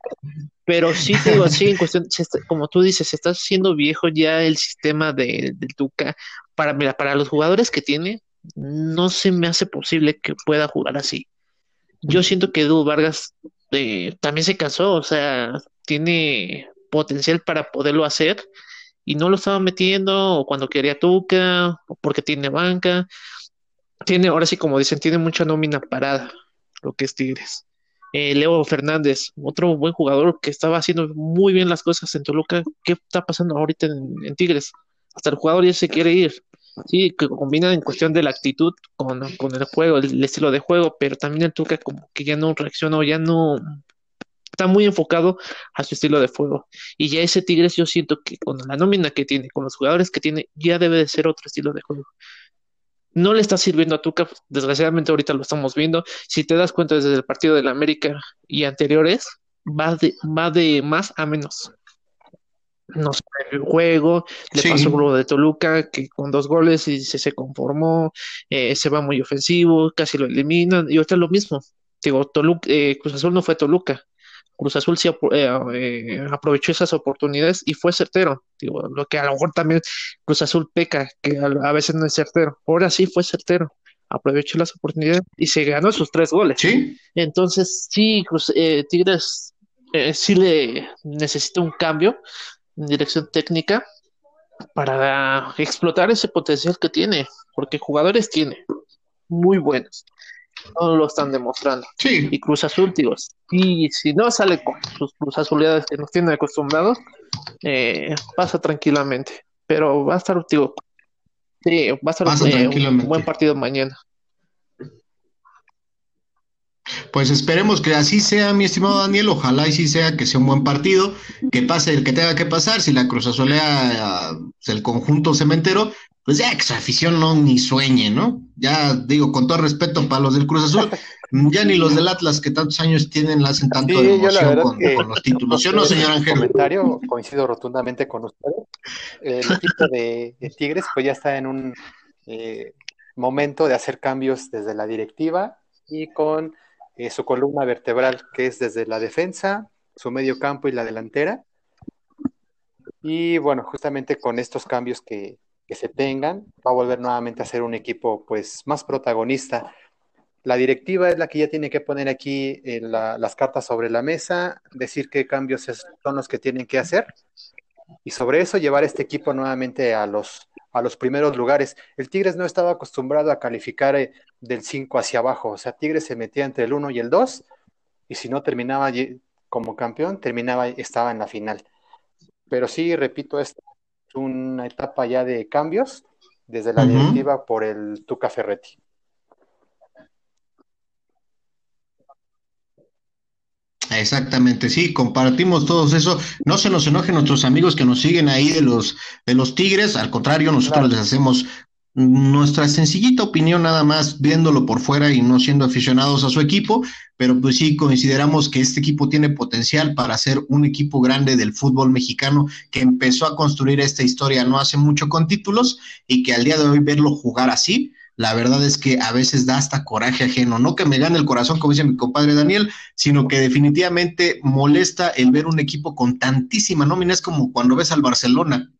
Pero sí te digo, sí, en cuestión, como tú dices, se está haciendo viejo ya el sistema de, del Tuca. Para, mira, para los jugadores que tiene, no se me hace posible que pueda jugar así. Yo siento que Edu Vargas eh, también se cansó, o sea, tiene potencial para poderlo hacer y no lo estaba metiendo o cuando quería Tuca o porque tiene banca. tiene, ahora sí, como dicen, tiene mucha nómina parada, lo que es Tigres. Eh, Leo Fernández, otro buen jugador que estaba haciendo muy bien las cosas en Toluca. ¿Qué está pasando ahorita en, Tigres? Hasta el jugador ya se quiere ir. Sí, que combina en cuestión de la actitud con, el juego, el, estilo de juego, pero también el Toluca como que ya no reacciona ya no está muy enfocado a su estilo de juego. Y ya ese Tigres yo siento que con la nómina que tiene, con los jugadores que tiene, ya debe de ser otro estilo de juego no le está sirviendo a Tuca, desgraciadamente ahorita lo estamos viendo. Si te das cuenta desde el partido de la América y anteriores, va va de más a menos. No sé, el juego, le pasó lo de Toluca, que con dos goles y se, se conformó, eh, se va muy ofensivo, casi lo eliminan, y ahorita es lo mismo. Digo, Toluca, eh, Cruz Azul no fue Toluca, Cruz Azul sí eh, eh, aprovechó esas oportunidades y fue certero. Digo, lo que a lo mejor también Cruz Azul peca, que a, veces no es certero. Ahora sí fue certero. Aprovechó las oportunidades y se ganó sus tres goles. Sí. Entonces, sí, eh, Tigres sí le necesita un cambio dirección técnica para explotar ese potencial que tiene, porque jugadores tiene muy buenos no lo están demostrando. Sí. Y Cruz Azul, digo, y si no sale con sus Cruz Azulidades que nos tienen acostumbrados, eh, pasa tranquilamente. Pero va a estar, digo, sí, va a estar eh, un buen partido mañana. Pues esperemos que así sea, mi estimado Daniel. Ojalá y sí sea que sea un buen partido, que pase el que tenga que pasar. Si la Cruz Azulea, uh, el conjunto cementero, pues ya que su afición no ni sueñe, ¿no? Ya digo, con todo respeto para los del Cruz Azul, ya ni los del Atlas que tantos años tienen la hacen tanto de emoción con, los títulos. ¿Sí o no, señor Ángel? comentario, coincido rotundamente con usted. El equipo de, Tigres pues ya está en un eh, momento de hacer cambios desde la directiva y con eh, su columna vertebral, que es desde la defensa, su medio campo y la delantera. Y bueno, justamente con estos cambios que, que se tengan, va a volver nuevamente a ser un equipo pues más protagonista. La directiva es la que ya tiene que poner aquí eh, las cartas sobre la mesa, decir qué cambios son los que tienen que hacer y sobre eso llevar este equipo nuevamente a los, a los primeros lugares. El Tigres no estaba acostumbrado a calificar eh, del 5 hacia abajo, o sea, Tigres se metía entre el 1 y el 2 y si no terminaba como campeón, terminaba, estaba en la final. Pero sí, repito, esto una etapa ya de cambios desde la directiva por el Tuca Ferretti. Exactamente, sí, compartimos todos eso. No se nos enojen nuestros amigos que nos siguen ahí de los de los Tigres, al contrario, nosotros les hacemos nuestra sencillita opinión nada más viéndolo por fuera y no siendo aficionados a su equipo, pero pues sí consideramos que este equipo tiene potencial para ser un equipo grande del fútbol mexicano que empezó a construir esta historia no hace mucho con títulos y que al día de hoy verlo jugar así, la verdad es que a veces da hasta coraje ajeno, no que me gane el corazón como dice mi compadre Daniel, sino que definitivamente molesta el ver un equipo con tantísima nómina, es como cuando ves al Barcelona,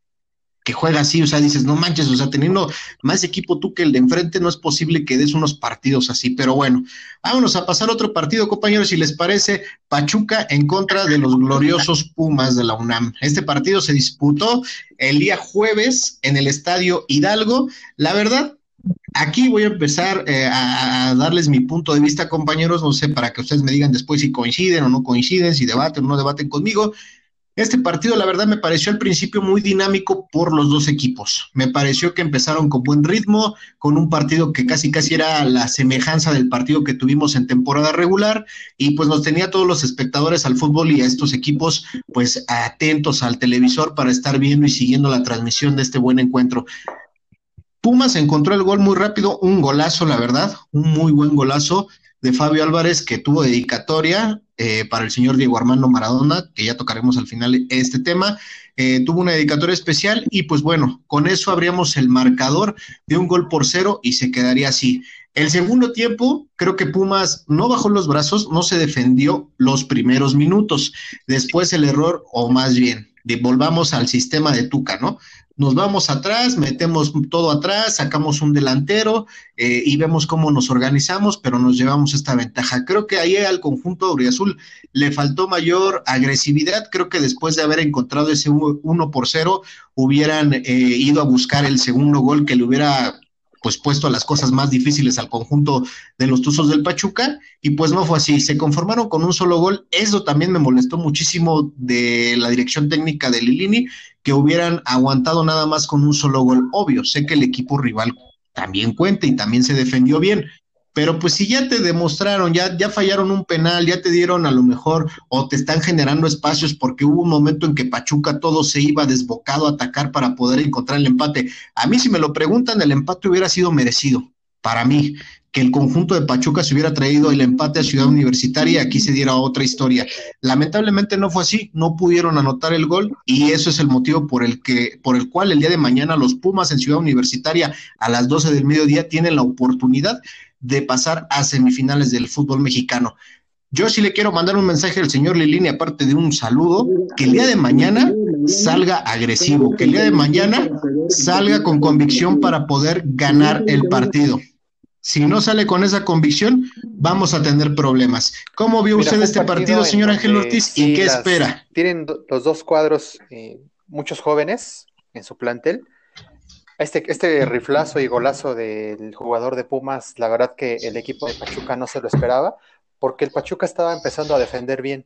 que juega así, o sea, dices, no manches, o sea, teniendo más equipo tú que el de enfrente, no es posible que des unos partidos así, pero bueno, vámonos a pasar otro partido, compañeros, si les parece, Pachuca en contra de los gloriosos Pumas de la UNAM. Este partido se disputó el día jueves en el Estadio Hidalgo, la verdad, Aquí voy a empezar eh, a, darles mi punto de vista, compañeros, no sé, para que ustedes me digan después si coinciden o no coinciden, si debaten o no debaten conmigo. Este partido, la verdad, me pareció al principio muy dinámico por los dos equipos. Me pareció que empezaron con buen ritmo, con un partido que casi casi era la semejanza del partido que tuvimos en temporada regular, y pues nos tenía todos los espectadores al fútbol y a estos equipos, pues atentos al televisor para estar viendo y siguiendo la transmisión de este buen encuentro. Pumas encontró el gol muy rápido, un golazo, la verdad, un muy buen golazo de Fabio Álvarez que tuvo dedicatoria eh, para el señor Diego Armando Maradona, que ya tocaremos al final este tema. Eh, tuvo una dedicatoria especial y pues bueno, con eso abríamos el marcador de un gol por cero y se quedaría así. El segundo tiempo, creo que Pumas no bajó los brazos, no se defendió los primeros minutos. Después el error, o más bien, volvamos al sistema de Tuca, ¿no? Nos vamos atrás, metemos todo atrás, sacamos un delantero eh, y vemos cómo nos organizamos, pero nos llevamos esta ventaja. Creo que ahí al conjunto Azul le faltó mayor agresividad. Creo que después de haber encontrado ese uno por cero, hubieran eh, ido a buscar el segundo gol que le hubiera pues puesto las cosas más difíciles al conjunto de los Tuzos del Pachuca. Y pues no fue así, se conformaron con un solo gol, eso también me molestó muchísimo de la dirección técnica de Lilini, que hubieran aguantado nada más con un solo gol, obvio, sé que el equipo rival también cuenta y también se defendió bien, pero pues si ya te demostraron, ya, ya fallaron un penal, ya te dieron a lo mejor o te están generando espacios porque hubo un momento en que Pachuca todo se iba desbocado a atacar para poder encontrar el empate. A mí si me lo preguntan, el empate hubiera sido merecido para mí. Que el conjunto de Pachuca se hubiera traído el empate a Ciudad Universitaria, aquí se diera otra historia. Lamentablemente no fue así, no pudieron anotar el gol y eso es el motivo por el que, por el cual el día de mañana los Pumas en Ciudad Universitaria a las 12 del mediodía tienen la oportunidad de pasar a semifinales del fútbol mexicano. Yo sí le quiero mandar un mensaje al señor Lilini, aparte de un saludo, que el día de mañana salga agresivo, que el día de mañana salga con convicción para poder ganar el partido. Si no sale con esa convicción, vamos a tener problemas. ¿Cómo vio usted este partido, señor Ángel Ortiz, y qué espera? Tienen los dos cuadros, eh, muchos jóvenes en su plantel, este, este riflazo y golazo del jugador de Pumas, la verdad que el equipo de Pachuca no se lo esperaba, porque el Pachuca estaba empezando a defender bien.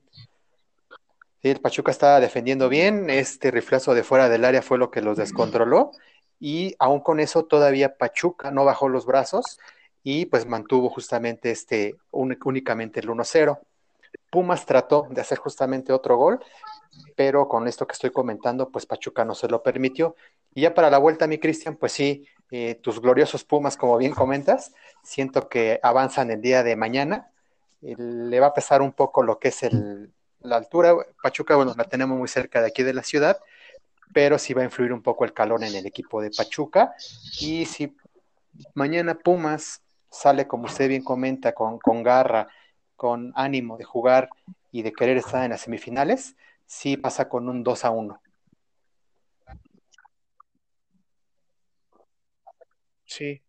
el Pachuca estaba defendiendo bien, este riflazo de fuera del área fue lo que los descontroló, y aún con eso todavía Pachuca no bajó los brazos y pues mantuvo justamente este únicamente el 1-0. Pumas trató de hacer justamente otro gol, pero con esto que estoy comentando, pues Pachuca no se lo permitió. Y ya para la vuelta, mi Cristian, pues sí, eh, tus gloriosos Pumas, como bien comentas, siento que avanzan el día de mañana. Eh, le va a pesar un poco lo que es la altura. Pachuca, bueno, la tenemos muy cerca de aquí de la ciudad, pero sí va a influir un poco el calor en el equipo de Pachuca. Y si mañana Pumas sale, como usted bien comenta, con, con garra, con ánimo de jugar y de querer estar en las semifinales, sí pasa con un 2 a 1. Sí.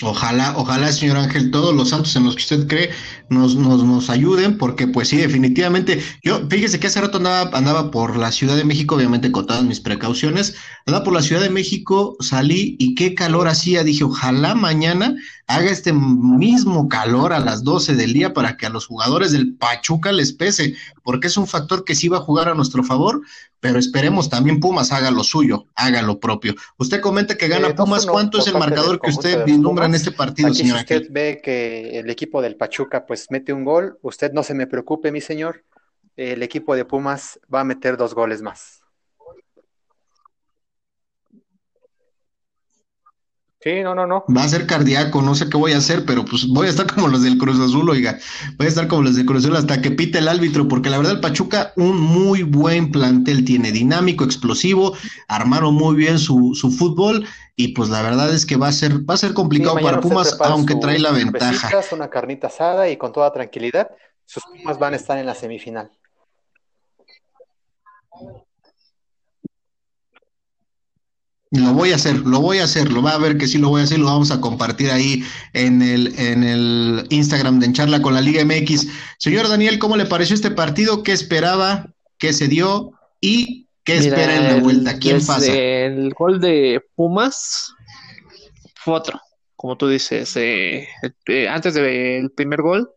Ojalá, ojalá, señor Ángel, todos los santos en los que usted cree nos, nos, nos ayuden, porque pues sí, definitivamente, yo, fíjese que hace rato andaba, andaba por la Ciudad de México, obviamente con todas mis precauciones, andaba por la Ciudad de México, salí y qué calor hacía, dije, ojalá mañana haga este mismo calor a las 12 del día para que a los jugadores del Pachuca les pese, porque es un factor que sí va a jugar a nuestro favor, pero esperemos también Pumas haga lo suyo, haga lo propio. Usted comenta que gana eh, Pumas, ¿cuánto es el marcador que usted vislumbra en este partido, señor? Si usted ve que el equipo del Pachuca pues mete un gol, usted no se me preocupe, mi señor, el equipo de Pumas va a meter dos goles más. Sí, no, no, no. Va a ser cardíaco, no sé qué voy a hacer, pero pues voy a estar como los del Cruz Azul, oiga. Voy a estar como los del Cruz Azul hasta que pite el árbitro, porque la verdad el Pachuca un muy buen plantel tiene, dinámico, explosivo, armaron muy bien su, su fútbol y pues la verdad es que va a ser va a ser complicado para Pumas, aunque trae la ventaja. Una carnita asada y con toda tranquilidad, sus Pumas van a estar en la semifinal. Lo voy a hacer, lo voy a hacer, lo va a ver que sí lo voy a hacer, lo vamos a compartir ahí en el, en el Instagram de En Charla con la Liga MX. Señor Daniel, ¿cómo le pareció este partido? ¿Qué esperaba? ¿Qué se dio? ¿Y qué espera en la vuelta? ¿Quién pasa? El gol de Pumas fue otro, como tú dices, eh, eh, antes del primer gol,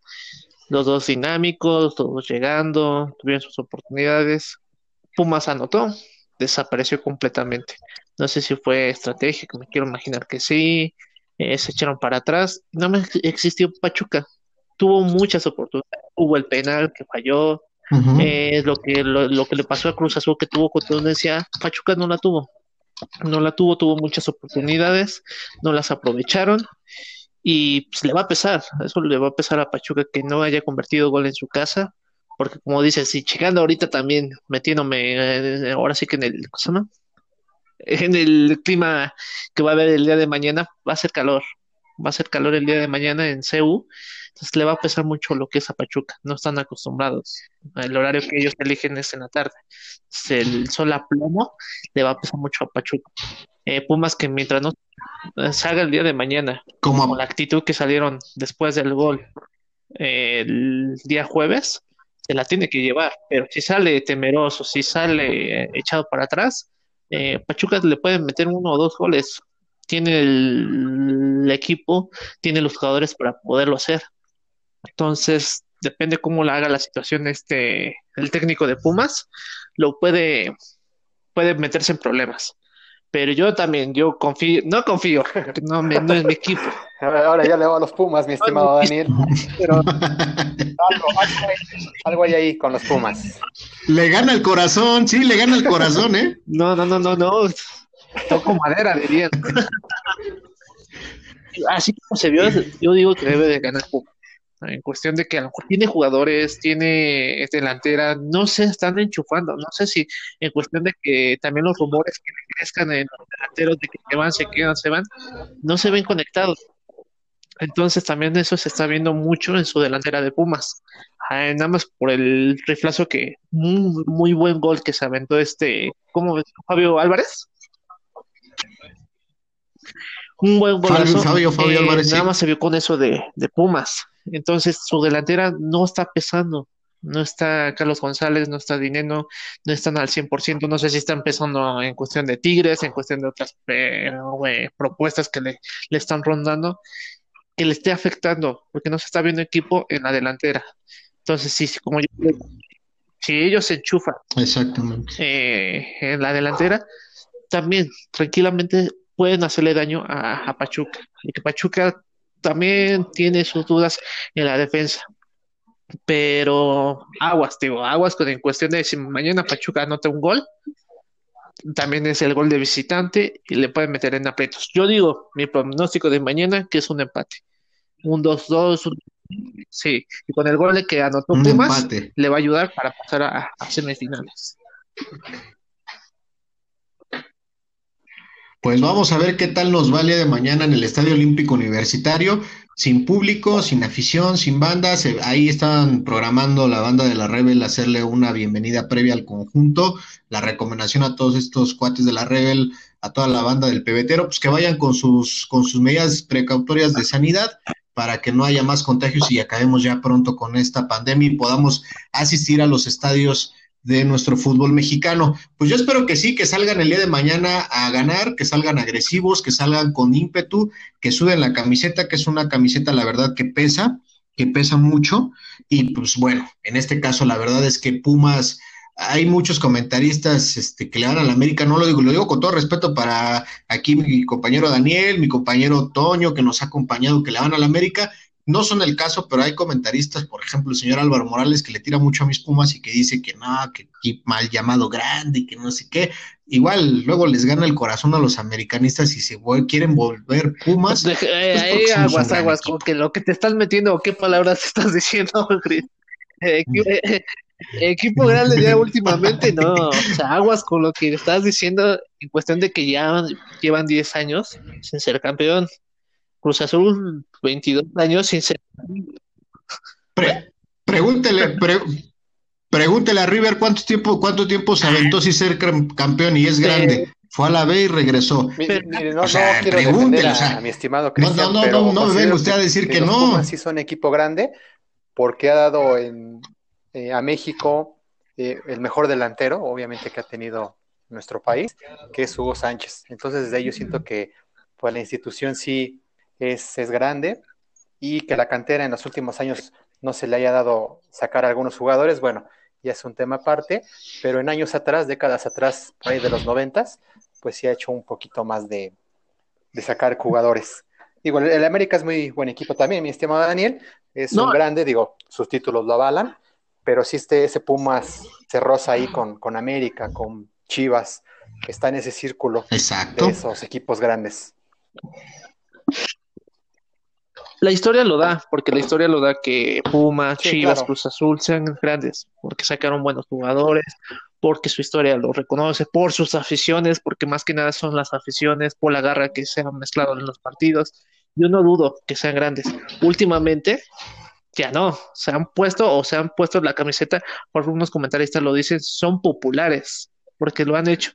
los dos dinámicos, todos llegando, tuvieron sus oportunidades. Pumas anotó, desapareció completamente. No sé si fue estratégico, me quiero imaginar que sí. Eh, se echaron para atrás. No me existió Pachuca. Tuvo muchas oportunidades. Hubo el penal que falló. Eh, lo, que, lo, que le pasó a Cruz Azul que tuvo contundencia, Pachuca no la tuvo. No la tuvo, tuvo muchas oportunidades, no las aprovecharon y pues, le va a pesar, eso le va a pesar a Pachuca que no haya convertido gol en su casa, porque como dices, si llegando ahorita también metiéndome, eh, ahora sí que en el, ¿cómo en el clima que va a haber el día de mañana, va a ser calor. Va a ser calor el día de mañana en CEU. Entonces le va a pesar mucho lo que es a Pachuca. No están acostumbrados. El horario que ellos eligen es en la tarde. el sol a plomo le va a pesar mucho a Pachuca. Eh, Pumas que mientras no salga el día de mañana, como la actitud que salieron después del gol eh, el día jueves, se la tiene que llevar. Pero si sale temeroso, si sale echado para atrás, eh, Pachuca le pueden meter uno o dos goles tiene el, equipo, tiene los jugadores para poderlo hacer. Entonces, depende cómo la haga la situación este el técnico de Pumas, lo puede puede meterse en problemas. Pero yo también, yo confío, no confío, no, no es mi equipo. Ahora ya le va a los Pumas, mi estimado Daniel. Pero algo, hay ahí con los Pumas. Le gana el corazón, sí, le gana el corazón, ¿eh? No, no, no, no, no. Toco madera, dirían. Así como se vio, yo digo que debe de ganar Pumas en cuestión de que a lo mejor tiene jugadores, tiene delantera, no se están enchufando, no sé si en cuestión de que también los rumores que crezcan en los delanteros de que se van, se quedan, se van, no se ven conectados. Entonces también eso se está viendo mucho en su delantera de Pumas. Ah, nada más por el reflazo que muy, muy buen gol que se aventó este, ¿cómo ves? Fabio Álvarez. Un buen golazo. Fabio, Fabio, eh, Álvarez, nada más se vio con eso de, de Pumas. Entonces su delantera no está pesando. No está Carlos González, no está Dineno, no están al 100%. No sé si están pesando en cuestión de Tigres, en cuestión de otras eh, propuestas que le, le están rondando, que le esté afectando, porque no se está viendo equipo en la delantera. Entonces, sí, como yo si ellos se enchufan Exactamente. Eh, en la delantera, también tranquilamente pueden hacerle daño a, a Pachuca. Y que Pachuca también tiene sus dudas en la defensa. Pero aguas, digo, aguas con en cuestión de si mañana Pachuca anota un gol, también es el gol de visitante y le pueden meter en aprietos. Yo digo, mi pronóstico de mañana que es un empate. Un 2-2, sí, y con el gol de que anotó Pumas, le va a ayudar para pasar a, a semifinales. Pues vamos a ver qué tal nos vale de mañana en el Estadio Olímpico Universitario, sin público, sin afición, sin bandas. Ahí están programando la banda de la Rebel hacerle una bienvenida previa al conjunto. La recomendación a todos estos cuates de la Rebel, a toda la banda del pebetero, pues que vayan con sus, con sus medidas precautorias de sanidad para que no haya más contagios y acabemos ya pronto con esta pandemia y podamos asistir a los estadios de nuestro fútbol mexicano. Pues yo espero que sí, que salgan el día de mañana a ganar, que salgan agresivos, que salgan con ímpetu, que suden la camiseta, que es una camiseta, la verdad, que pesa, que pesa mucho. Y pues bueno, en este caso, la verdad es que Pumas, hay muchos comentaristas este, que le dan a la América, no lo digo, lo digo con todo respeto para aquí mi compañero Daniel, mi compañero Toño, que nos ha acompañado, que le dan a la América, no son el caso, pero hay comentaristas, por ejemplo, el señor Álvaro Morales, que le tira mucho a mis Pumas y que dice que no, que, mal llamado grande y que no sé qué. Igual luego les gana el corazón a los americanistas y se quieren volver Pumas. Pues eh, aguas, aguas, como que lo que te estás metiendo, ¿qué palabras estás diciendo, eh, eh, equipo grande ya últimamente, no, o sea, aguas con lo que estás diciendo en cuestión de que ya llevan 10 años sin ser campeón. Cruz Azul, 22 años sin ser. pregúntele, pregúntele a River cuánto tiempo, cuánto tiempo se aventó sin ser campeón y es grande. Fue a la B y regresó. no, o sea, pregúntele, a, mi estimado Cristian, no, no, no, no, me venga usted a decir que, no. Sí son equipo grande porque ha dado en, eh, a México eh, el mejor delantero, obviamente que ha tenido nuestro país, que es Hugo Sánchez. Entonces desde ahí yo siento que pues la institución sí es, es grande y que la cantera en los últimos años no se le haya dado sacar a algunos jugadores, bueno, ya es un tema aparte, pero en años atrás, décadas atrás, por ahí de los noventas, pues sí ha hecho un poquito más de, de sacar jugadores. Digo, el América es muy buen equipo también, mi estimado Daniel, es un grande, digo, sus títulos lo avalan, pero sí este, ese Pumas se roza ahí con, con América, con Chivas, está en ese círculo Exacto. de esos equipos grandes. La historia lo da, porque la historia lo da que Puma, Chivas, Cruz Azul sean grandes, porque sacaron buenos jugadores, porque su historia lo reconoce, por sus aficiones, porque más que nada son las aficiones, por la garra que se han mezclado en los partidos. Yo no dudo que sean grandes. Últimamente, ya no, se han puesto o se han puesto la camiseta, por unos comentaristas lo dicen, son populares, porque lo han hecho.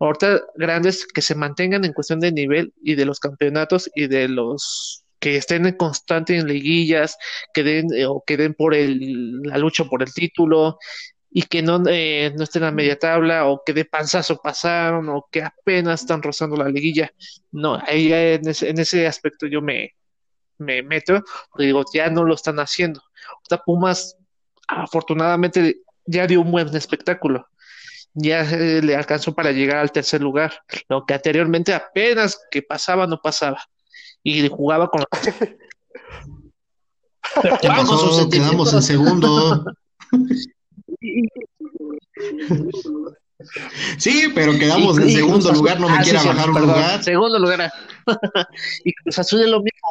Ahorita grandes que se mantengan en cuestión de nivel y de los campeonatos y de los que estén en constante en liguillas, que den eh, o que den por el, la lucha por el título, y que no, eh, no estén a media tabla o que de panzazo pasaron o que apenas están rozando la liguilla. No, ahí en ese, en ese aspecto yo me, me meto, digo, ya no lo están haciendo. O Pumas afortunadamente ya dio un buen espectáculo. Ya eh, le alcanzó para llegar al tercer lugar, lo que anteriormente apenas que pasaba no pasaba. Y jugaba con Quedamos en segundo. Sí, pero quedamos en segundo lugar, no me ah, quiera bajar un lugar. Segundo lugar. y Cruz Azul es lo mismo.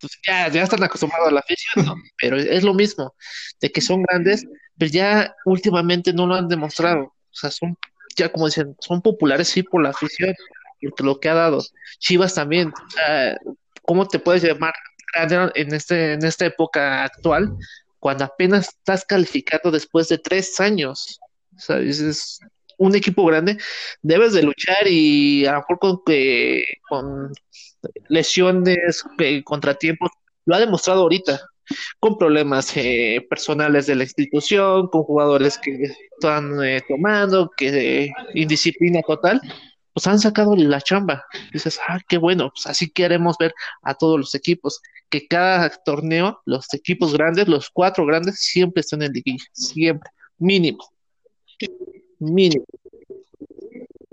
Pues ya, ya están acostumbrados a la afición, pero es lo mismo, de que son grandes, pero ya últimamente no lo han demostrado. O sea, son, ya como dicen, son populares sí por la afición, lo que ha dado. Chivas también, sea, ¿cómo te puedes llamar en, este, en esta época actual cuando apenas estás calificado después de tres años? Sea, es, un equipo grande, debes de luchar y a lo mejor con, que, con lesiones, contratiempos, lo ha demostrado ahorita, con problemas eh, personales de la institución, con jugadores que están eh, tomando, que indisciplina total, pues han sacado la chamba. Dices, ah, qué bueno, pues así queremos ver a todos los equipos, que cada torneo, los equipos grandes, los cuatro grandes, siempre están en liguilla, siempre, mínimo. Mínimo.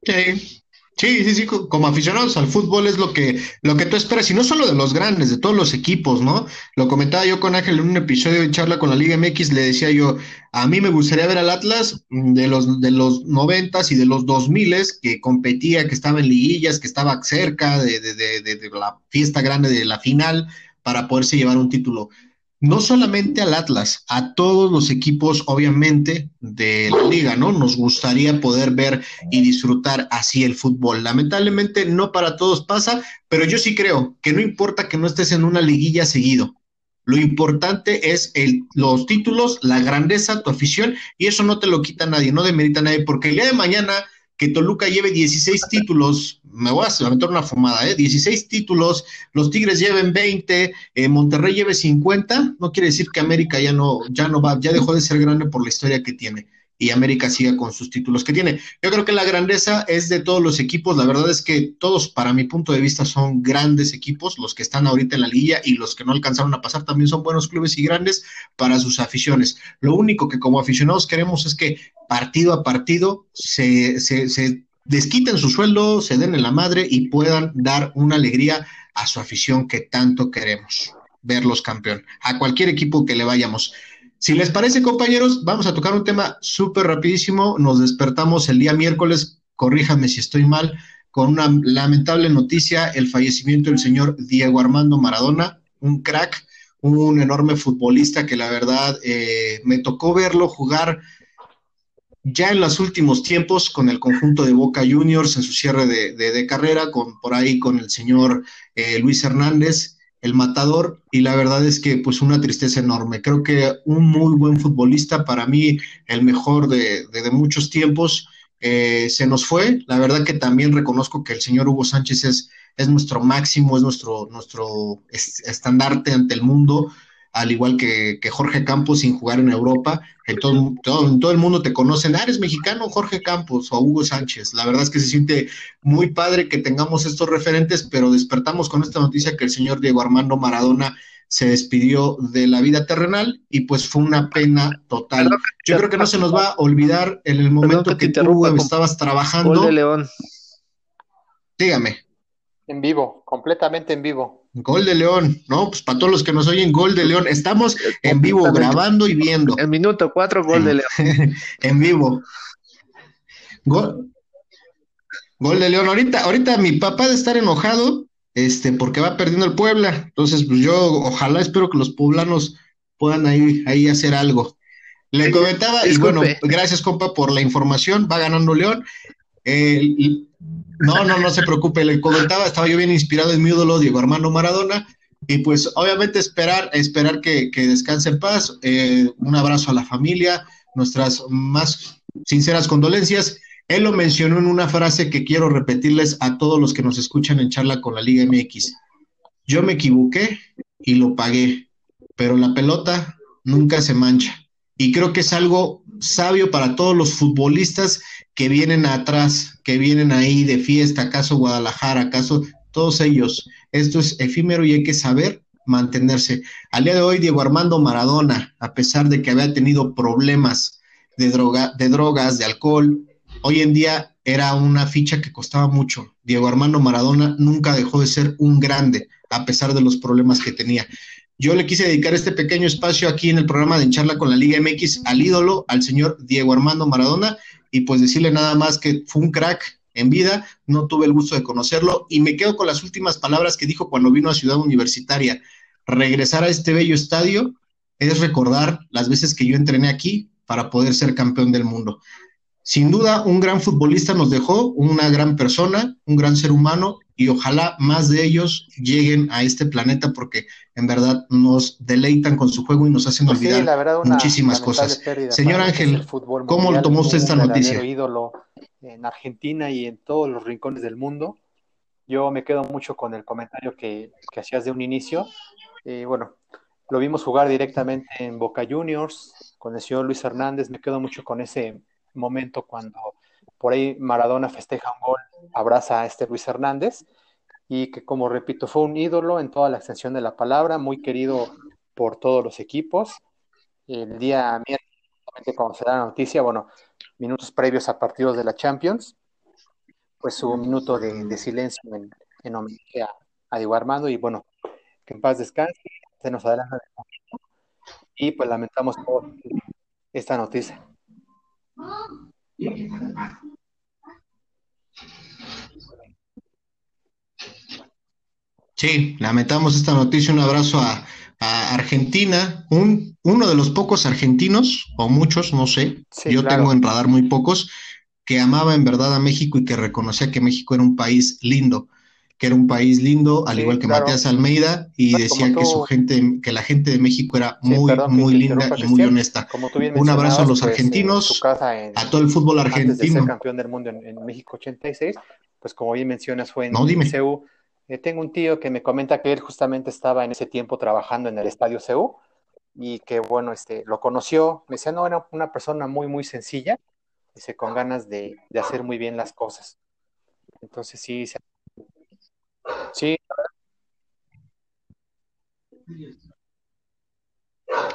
Sí. Sí, sí, sí, como aficionados al fútbol es lo que, lo que tú esperas, y no solo de los grandes, de todos los equipos, ¿no? Lo comentaba yo con Ángel en un episodio de charla con la Liga MX, le decía yo, a mí me gustaría ver al Atlas de los, de los noventas y de los dos miles, que competía, que estaba en liguillas, que estaba cerca de, de, de, de la fiesta grande de la final para poderse llevar un título no solamente al Atlas, a todos los equipos, obviamente, de la liga, ¿no? Nos gustaría poder ver y disfrutar así el fútbol. Lamentablemente no para todos pasa, pero yo sí creo que no importa que no estés en una liguilla seguido. Lo importante es el, los títulos, la grandeza, tu afición, y eso no te lo quita nadie, no demerita nadie, porque el día de mañana que Toluca lleve 16 títulos, me voy a meter una fumada, ¿eh? 16 títulos, los Tigres lleven 20, eh, Monterrey lleve 50, no quiere decir que América ya no, ya no va, ya dejó de ser grande por la historia que tiene y América siga con sus títulos que tiene. Yo creo que la grandeza es de todos los equipos. La verdad es que todos, para mi punto de vista, son grandes equipos. Los que están ahorita en la liga y los que no alcanzaron a pasar también son buenos clubes y grandes para sus aficiones. Lo único que como aficionados queremos es que partido a partido se, se, se desquiten su sueldo, se den en la madre y puedan dar una alegría a su afición que tanto queremos verlos campeón, a cualquier equipo que le vayamos. Si les parece, compañeros, vamos a tocar un tema súper rapidísimo. Nos despertamos el día miércoles, corríjame si estoy mal, con una lamentable noticia, el fallecimiento del señor Diego Armando Maradona, un crack, un enorme futbolista que la verdad eh, me tocó verlo jugar ya en los últimos tiempos con el conjunto de Boca Juniors en su cierre de, carrera, con, por ahí con el señor eh, Luis Hernández el matador y la verdad es que pues una tristeza enorme. Creo que un muy buen futbolista, para mí el mejor de, muchos tiempos, eh, se nos fue. La verdad que también reconozco que el señor Hugo Sánchez es, es nuestro máximo, es nuestro, nuestro estandarte ante el mundo al igual que, Jorge Campos sin jugar en Europa. En todo, todo, el mundo te conocen, ah, eres mexicano, Jorge Campos o Hugo Sánchez. La verdad es que se siente muy padre que tengamos estos referentes, pero despertamos con esta noticia que el señor Diego Armando Maradona se despidió de la vida terrenal y pues fue una pena total. Yo creo que no se nos va a olvidar en el momento que, tú estabas trabajando. Gol de León. Dígame. En vivo, completamente en vivo. Gol de León, ¿no? Pues para todos los que nos oyen, gol de León. Estamos en vivo, grabando y viendo. El minuto cuatro, gol de León. en vivo. Gol. Gol de León. Ahorita, ahorita mi papá de estar enojado, este, porque va perdiendo el Puebla. Entonces, pues yo ojalá espero que los poblanos puedan ahí, ahí hacer algo. Le comentaba, y bueno, gracias, compa, por la información. Va ganando León. No, no, no se preocupe, le comentaba, estaba yo bien inspirado en mi ídolo, Diego Armando Maradona, y pues obviamente esperar, esperar que, descanse en paz, eh, un abrazo a la familia, nuestras más sinceras condolencias. Él lo mencionó en una frase que quiero repetirles a todos los que nos escuchan en charla con la Liga MX. Yo me equivoqué y lo pagué, pero la pelota nunca se mancha. Y creo que es algo sabio para todos los futbolistas que vienen atrás, que vienen ahí de fiesta, acaso Guadalajara, acaso todos ellos. Esto es efímero y hay que saber mantenerse. Al día de hoy, Diego Armando Maradona, a pesar de que había tenido problemas de, droga, de drogas, de alcohol, hoy en día era una ficha que costaba mucho. Diego Armando Maradona nunca dejó de ser un grande, a pesar de los problemas que tenía. Yo le quise dedicar este pequeño espacio aquí en el programa de En Charla con la Liga MX al ídolo, al señor Diego Armando Maradona, y pues decirle nada más que fue un crack en vida, no tuve el gusto de conocerlo, y me quedo con las últimas palabras que dijo cuando vino a Ciudad Universitaria. Regresar a este bello estadio es recordar las veces que yo entrené aquí para poder ser campeón del mundo. Sin duda, un gran futbolista nos dejó, una gran persona, un gran ser humano, y ojalá más de ellos lleguen a este planeta porque en verdad nos deleitan con su juego y nos hacen pues olvidar muchísimas cosas. Señor Ángel, ¿cómo tomó usted esta noticia? ídolo en Argentina y en todos los rincones del mundo. Yo me quedo mucho con el comentario que, que hacías de un inicio. Eh, bueno, lo vimos jugar directamente en Boca Juniors con el señor Luis Hernández. Me quedo mucho con ese momento cuando por ahí Maradona festeja un gol, abraza a este Luis Hernández y que como repito fue un ídolo en toda la extensión de la palabra, muy querido por todos los equipos. El día miércoles, cuando se da la noticia, bueno, minutos previos a partidos de la Champions, pues hubo un minuto de, silencio en, en homenaje a, a, Diego Armando y bueno, que en paz descanse, se nos adelanta y pues lamentamos por esta noticia. Sí, lamentamos esta noticia. Un abrazo a, Argentina, un, uno de los pocos argentinos, o muchos, no sé, yo tengo en radar muy pocos, que amaba en verdad a México y que reconocía que México era un país lindo que era un país lindo, al igual que Matías Almeida, y decía que su gente, que la gente de México era muy, muy linda y muy honesta. Un abrazo a los pues, argentinos, a todo el fútbol argentino. Antes de ser campeón del mundo en, México 86, pues como bien mencionas, fue en no, dime. Eh, tengo un tío que me comenta que él justamente estaba en ese tiempo trabajando en el estadio CEU y que bueno, este, lo conoció, me decía, no, era una persona muy, muy sencilla, dice, con ganas de, de hacer muy bien las cosas. Entonces sí, se Sí.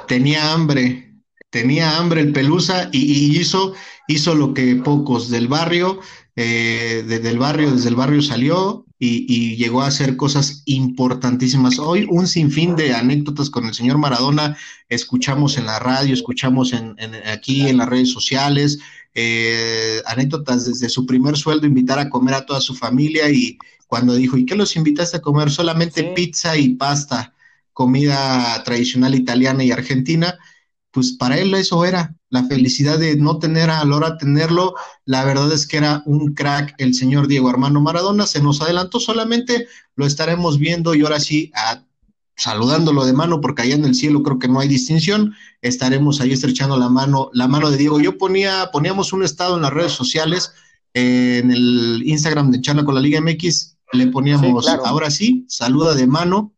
Tenía hambre, tenía hambre el Pelusa y, hizo, hizo lo que pocos del barrio, eh, desde el barrio, desde el barrio salió y, llegó a hacer cosas importantísimas. Hoy un sinfín de anécdotas con el señor Maradona, escuchamos en la radio, escuchamos en, aquí en las redes sociales, eh, anécdotas desde su primer sueldo, invitar a comer a toda su familia y, cuando dijo, ¿y qué los invitaste a comer? Solamente pizza y pasta, comida tradicional italiana y argentina. Pues para él eso era la felicidad de no tener a Lora tenerlo. La verdad es que era un crack el señor Diego Armando Maradona. Se nos adelantó solamente, lo estaremos viendo y ahora sí saludándolo de mano porque allá en el cielo creo que no hay distinción. Estaremos ahí estrechando la mano, la mano de Diego. Yo ponía, poníamos un estado en las redes sociales, en el Instagram de Charla con la Liga MX, le poníamos, ahora sí, saluda de mano,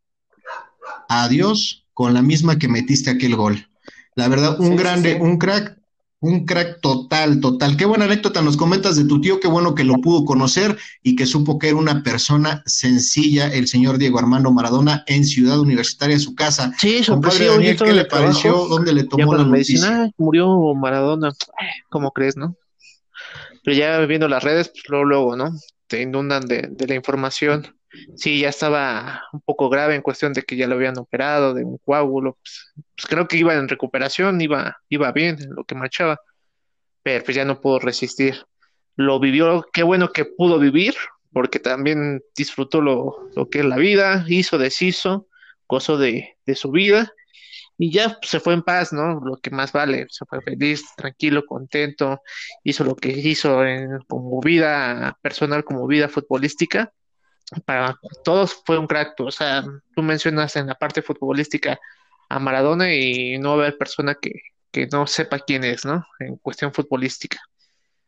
adiós, con la misma que metiste aquel gol. La verdad, un grande, un crack, un crack total, total. Qué buena anécdota nos comentas de tu tío, qué bueno que lo pudo conocer y que supo que era una persona sencilla, el señor Diego Armando Maradona, en Ciudad Universitaria, su casa. Sí, su Daniel, ¿qué le pareció? ¿Dónde le tomó la noticia? murió Maradona, ¿cómo crees, no? Pero ya viendo las redes, pues luego, luego, ¿no? te inundan de, la información. Sí, ya estaba un poco grave en cuestión de que ya lo habían operado, de un coágulo. Pues, pues, creo que iba en recuperación, iba, iba bien en lo que marchaba, pero pues ya no pudo resistir. Lo vivió, qué bueno que pudo vivir, porque también disfrutó lo, lo que es la vida, hizo, deshizo, gozó de, de su vida y ya se fue en paz, ¿no? Lo que más vale, se fue feliz, tranquilo, contento, hizo lo que hizo en, como vida personal, como vida futbolística. Para todos fue un crack, o sea, tú mencionas en la parte futbolística a Maradona y no va a haber persona que, que no sepa quién es, ¿no? En cuestión futbolística.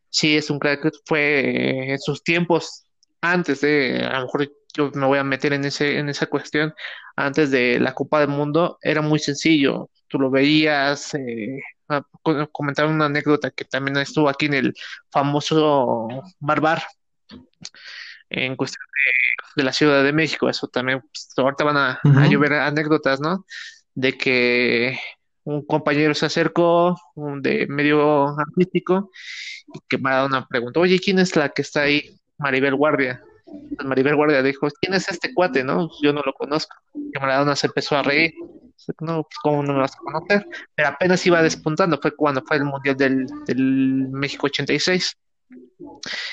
Sí, es un crack, fue en sus tiempos antes de, a lo mejor yo me voy a meter en, ese, en esa cuestión, antes de la Copa del Mundo, era muy sencillo. Tú lo veías, eh, comentar una anécdota que también estuvo aquí en el famoso Barbar en cuestión de, la Ciudad de México. Eso también, pues, ahorita van a, llover anécdotas, ¿no? De que un compañero se acercó un de medio artístico y que Maradona preguntó, oye, ¿quién es la que está ahí? Maribel Guardia. Maribel Guardia dijo, ¿quién es este cuate? ¿No? Yo no lo conozco. Y Maradona se empezó a reír. No, pues, ¿cómo no lo vas a conocer? Pero apenas iba despuntando, fue cuando fue el Mundial del, del México 86.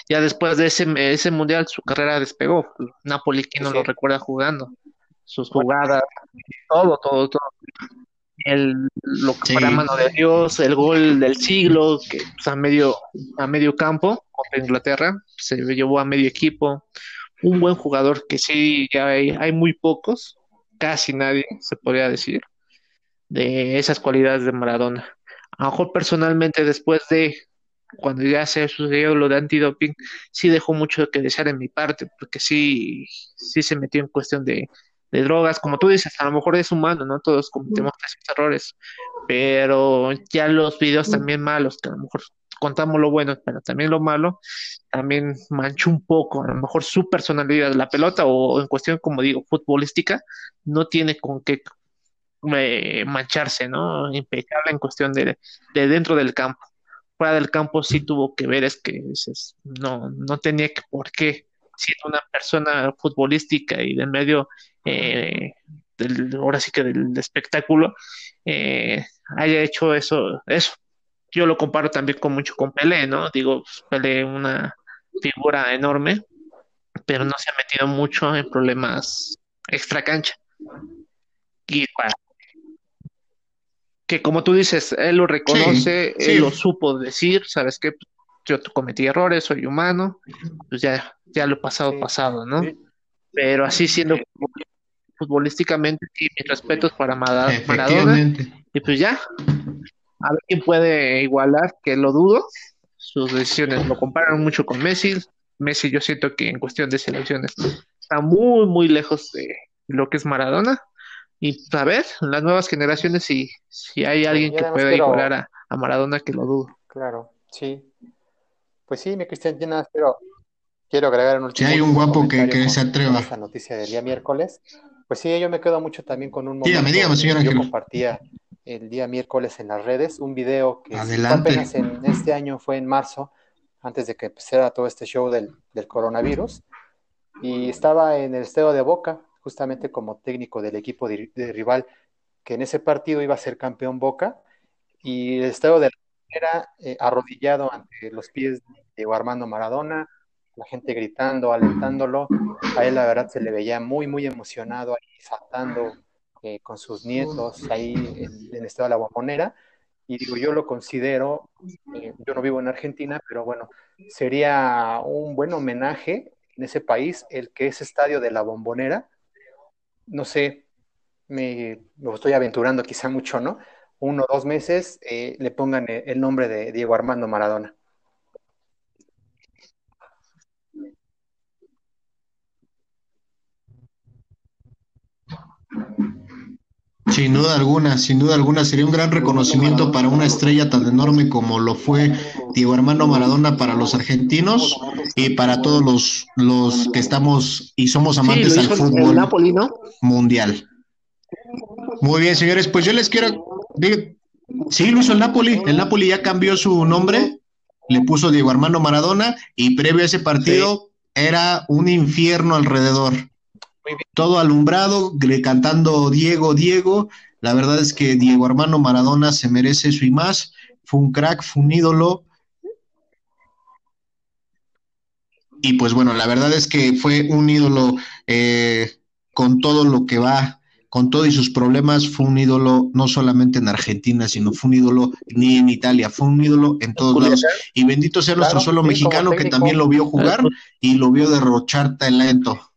Ya después de ese, ese mundial su carrera despegó. Napoli, ¿quién no lo recuerda jugando? Sus jugadas, todo, todo, todo. El, lo que para mano de Dios, el gol del siglo, que pues, a medio, a medio campo contra Inglaterra, se llevó a medio equipo. Un buen jugador que sí, ya hay, hay muy pocos, casi nadie se podría decir, de esas cualidades de Maradona. A lo mejor personalmente después de cuando ya se sucedió lo de antidoping, sí dejó mucho que desear en mi parte, porque sí, sí se metió en cuestión de, drogas, como tú dices, a lo mejor es humano, ¿no? Todos cometemos esos errores, pero ya los videos también malos, que a lo mejor contamos lo bueno, pero también lo malo, también manchó un poco, a lo mejor su personalidad. La pelota o en cuestión, como digo, futbolística, no tiene con qué eh, mancharse, ¿no? Impecable en cuestión de, de dentro del campo fuera del campo sí tuvo que ver, es que no, no tenía que por qué, siendo una persona futbolística y del medio, eh, del, ahora sí que del espectáculo, eh, haya hecho eso, eso. Yo lo comparo también con mucho con Pelé, ¿no? Digo, pues, Pelé una figura enorme, pero no se ha metido mucho en problemas extra cancha. Y para, que como tú dices, él lo reconoce, él lo supo decir, sabes que yo cometí errores, soy humano, pues ya, ya lo pasado pasado, ¿no? Pero así siendo futbolísticamente, sí, mis respetos para Maradona, y pues ya, a ver quién puede igualar, que lo dudo, sus decisiones lo comparan mucho con Messi, Messi yo siento que en cuestión de selecciones está muy, muy lejos de lo que es Maradona, y a ver, las nuevas generaciones, si, si hay alguien que pueda igualar a, Maradona, que lo dudo. Claro, sí. Pues sí, mi Cristian, yo nada, pero quiero agregar un último. Si hay un guapo que, se atreva. Esa noticia del día miércoles. Pues sí, yo me quedo mucho también con un momento. Dígame, dígame, señor Yo compartía el día miércoles en las redes un video que apenas en este año fue en marzo, antes de que empezara todo este show del, del coronavirus. Y estaba en el estado de Boca, justamente como técnico del equipo de, rival, que en ese partido iba a ser campeón Boca, y el estado de era eh, arrodillado ante los pies de Armando Maradona, la gente gritando, alentándolo, a él la verdad se le veía muy, muy emocionado ahí saltando eh, con sus nietos ahí en, el estado de la bombonera, y digo, yo lo considero, eh, yo no vivo en Argentina, pero bueno, sería un buen homenaje en ese país el que ese estadio de la bombonera no sé, me, estoy aventurando quizá mucho, ¿no? Uno o dos meses eh, le pongan e, el nombre de Diego Armando Maradona. Sin duda alguna, sin duda alguna, sería un gran reconocimiento para una estrella tan enorme como lo fue Diego Armando Maradona para los argentinos y para todos los, los que estamos y somos amantes del fútbol mundial. Muy bien, señores, pues yo les quiero. Sí, lo hizo el Napoli. El Napoli ya cambió su nombre, le puso Diego Armando Maradona y previo a ese partido era un infierno alrededor todo alumbrado, cantando Diego, Diego. La verdad es que Diego Armando Maradona se merece eso y más. Fue un crack, fue un ídolo. Y pues bueno, la verdad es que fue un ídolo eh, con todo lo que va, con todo y sus problemas, fue un ídolo no solamente en Argentina, sino fue un ídolo ni en Italia, fue un ídolo en todos lados. Y bendito sea nuestro suelo mexicano que también lo vio jugar y lo vio derrochar talento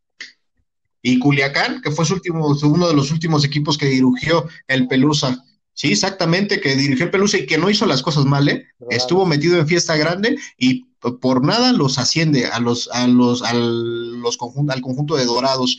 y Culiacán, que fue su último, uno de los últimos equipos que dirigió el Pelusa. Sí, exactamente, que dirigió el Pelusa y que no hizo las cosas mal, ¿eh? Estuvo metido en fiesta grande y por nada los asciende a los, a los, a los al conjunto de Dorados.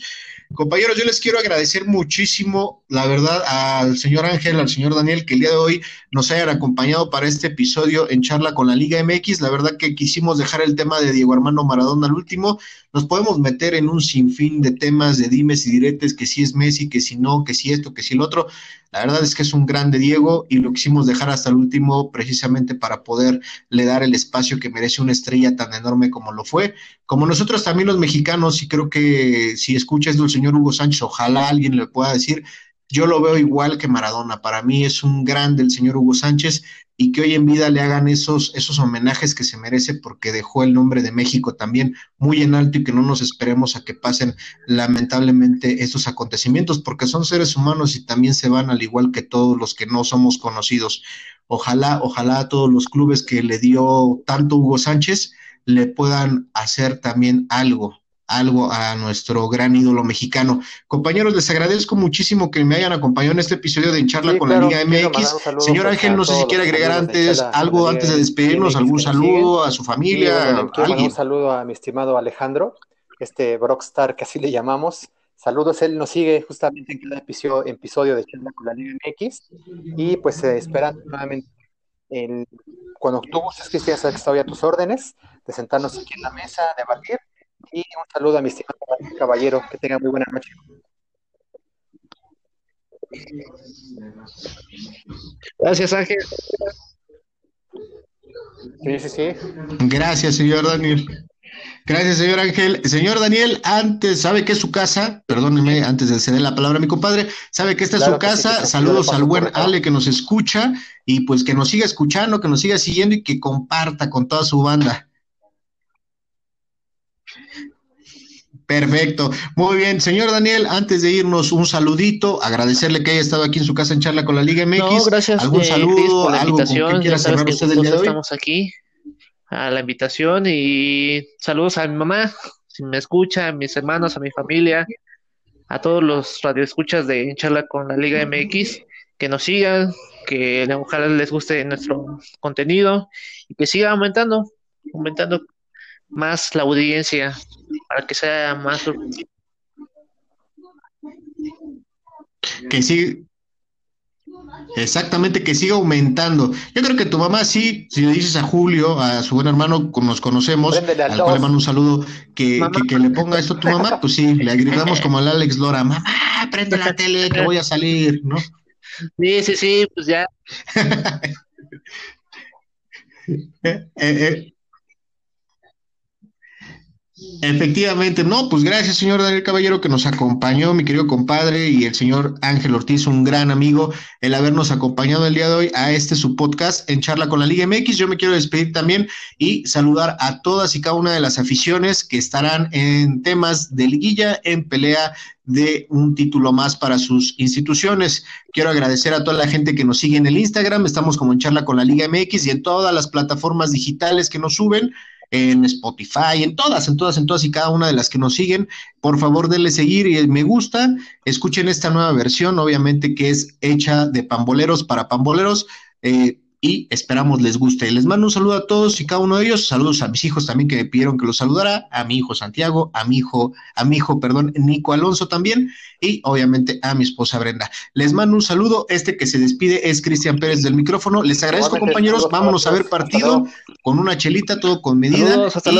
Compañeros, yo les quiero agradecer muchísimo, la verdad, al señor Ángel, al señor Daniel, que el día de hoy nos hayan acompañado para este episodio en charla con la Liga MX. La verdad que quisimos dejar el tema de Diego Armando Maradona al último. Nos podemos meter en un sinfín de temas de dimes y diretes, que si es Messi, que si no, que si esto, que si el otro. La verdad es que es un grande Diego y lo quisimos dejar hasta el último precisamente para poderle dar el espacio que merece una estrella tan enorme como lo fue. Como nosotros también los mexicanos, y creo que si escuchas del señor Hugo Sánchez, ojalá alguien le pueda decir, yo lo veo igual que Maradona. Para mí es un grande el señor Hugo Sánchez y que hoy en vida le hagan esos, esos homenajes que se merece porque dejó el nombre de México también muy en alto y que no nos esperemos a que pasen lamentablemente estos acontecimientos porque son seres humanos y también se van al igual que todos los que no somos conocidos. Ojalá, ojalá a todos los clubes que le dio tanto Hugo Sánchez le puedan hacer también algo, algo a nuestro gran ídolo mexicano. Compañeros, les agradezco muchísimo que me hayan acompañado en este episodio de Charla con la Liga MX. Señor Ángel, no sé si quiere agregar antes algo antes de despedirnos, algún saludo a su familia. un saludo a mi estimado Alejandro, este Brockstar que así le llamamos. Saludos, él nos sigue justamente en cada episodio, episodio de Charla con la Liga MX y pues se esperan nuevamente en, cuando tú gustes, que sabes que estoy a tus órdenes, de sentarnos aquí en la mesa, debatir y un saludo a mi estimado caballero. Que tenga muy buena noche. Gracias, Ángel. Sí, sí, sí. Gracias, señor Daniel. Gracias, señor Ángel. Señor Daniel, antes, ¿sabe que es su casa? Perdóneme, antes de ceder la palabra a mi compadre, ¿sabe que esta es su casa? Saludos al buen Ale que nos escucha y pues que nos siga escuchando, que nos siga siguiendo y que comparta con toda su banda. Perfecto. Muy bien, señor Daniel, antes de irnos, un saludito, agradecerle que haya estado aquí en su casa en charla con la Liga MX. No, gracias. ¿Algún eh, saludo? Chris, por la algo invitación. con que quiera Ya sabes cerrar que usted el día de justo hoy? estamos aquí a la invitación y saludos a mi mamá, si me escucha, a mis hermanos, a mi familia, a todos los radioescuchas de charla con la Liga MX, que nos sigan, que ojalá les guste nuestro contenido y que siga aumentando, aumentando más la audiencia para que sea más Que siga. Exactamente, que siga aumentando. Yo creo que tu mamá sí, si le dices a Julio, a su buen hermano, con- nos conocemos, al al cual le mando un saludo, que, que, que le ponga esto a tu mamá, pues sí, le gritamos como al Alex Lora, mamá, prende la tele, que voy a salir, ¿no? Sí, sí, sí, pues ya Eh, eh, Efectivamente, no, pues gracias, señor Daniel Caballero, que nos acompañó, mi querido compadre, y el señor Ángel Ortiz, un gran amigo, el habernos acompañado el día de hoy a este su podcast en charla con la Liga MX. Yo me quiero despedir también y saludar a todas y cada una de las aficiones que estarán en temas de liguilla, en pelea de un título más para sus instituciones. Quiero agradecer a toda la gente que nos sigue en el Instagram, estamos como en charla con la Liga MX y en todas las plataformas digitales que nos suben en Spotify, en todas, en todas, en todas y cada una de las que nos siguen. Por favor, denle seguir y me gusta. Escuchen esta nueva versión, obviamente que es hecha de pamboleros para pamboleros. eh, y esperamos les guste. Les mando un saludo a todos y cada uno de ellos. Saludos a mis hijos también que me pidieron que los saludara, a mi hijo Santiago, a mi hijo, a mi hijo, perdón, Nico Alonso también, y obviamente a mi esposa Brenda. Les mando un saludo. Este que se despide es Cristian Pérez del micrófono. Les agradezco, compañeros. Vámonos a ver partido con una chelita, todo con medida. Saludos, hasta y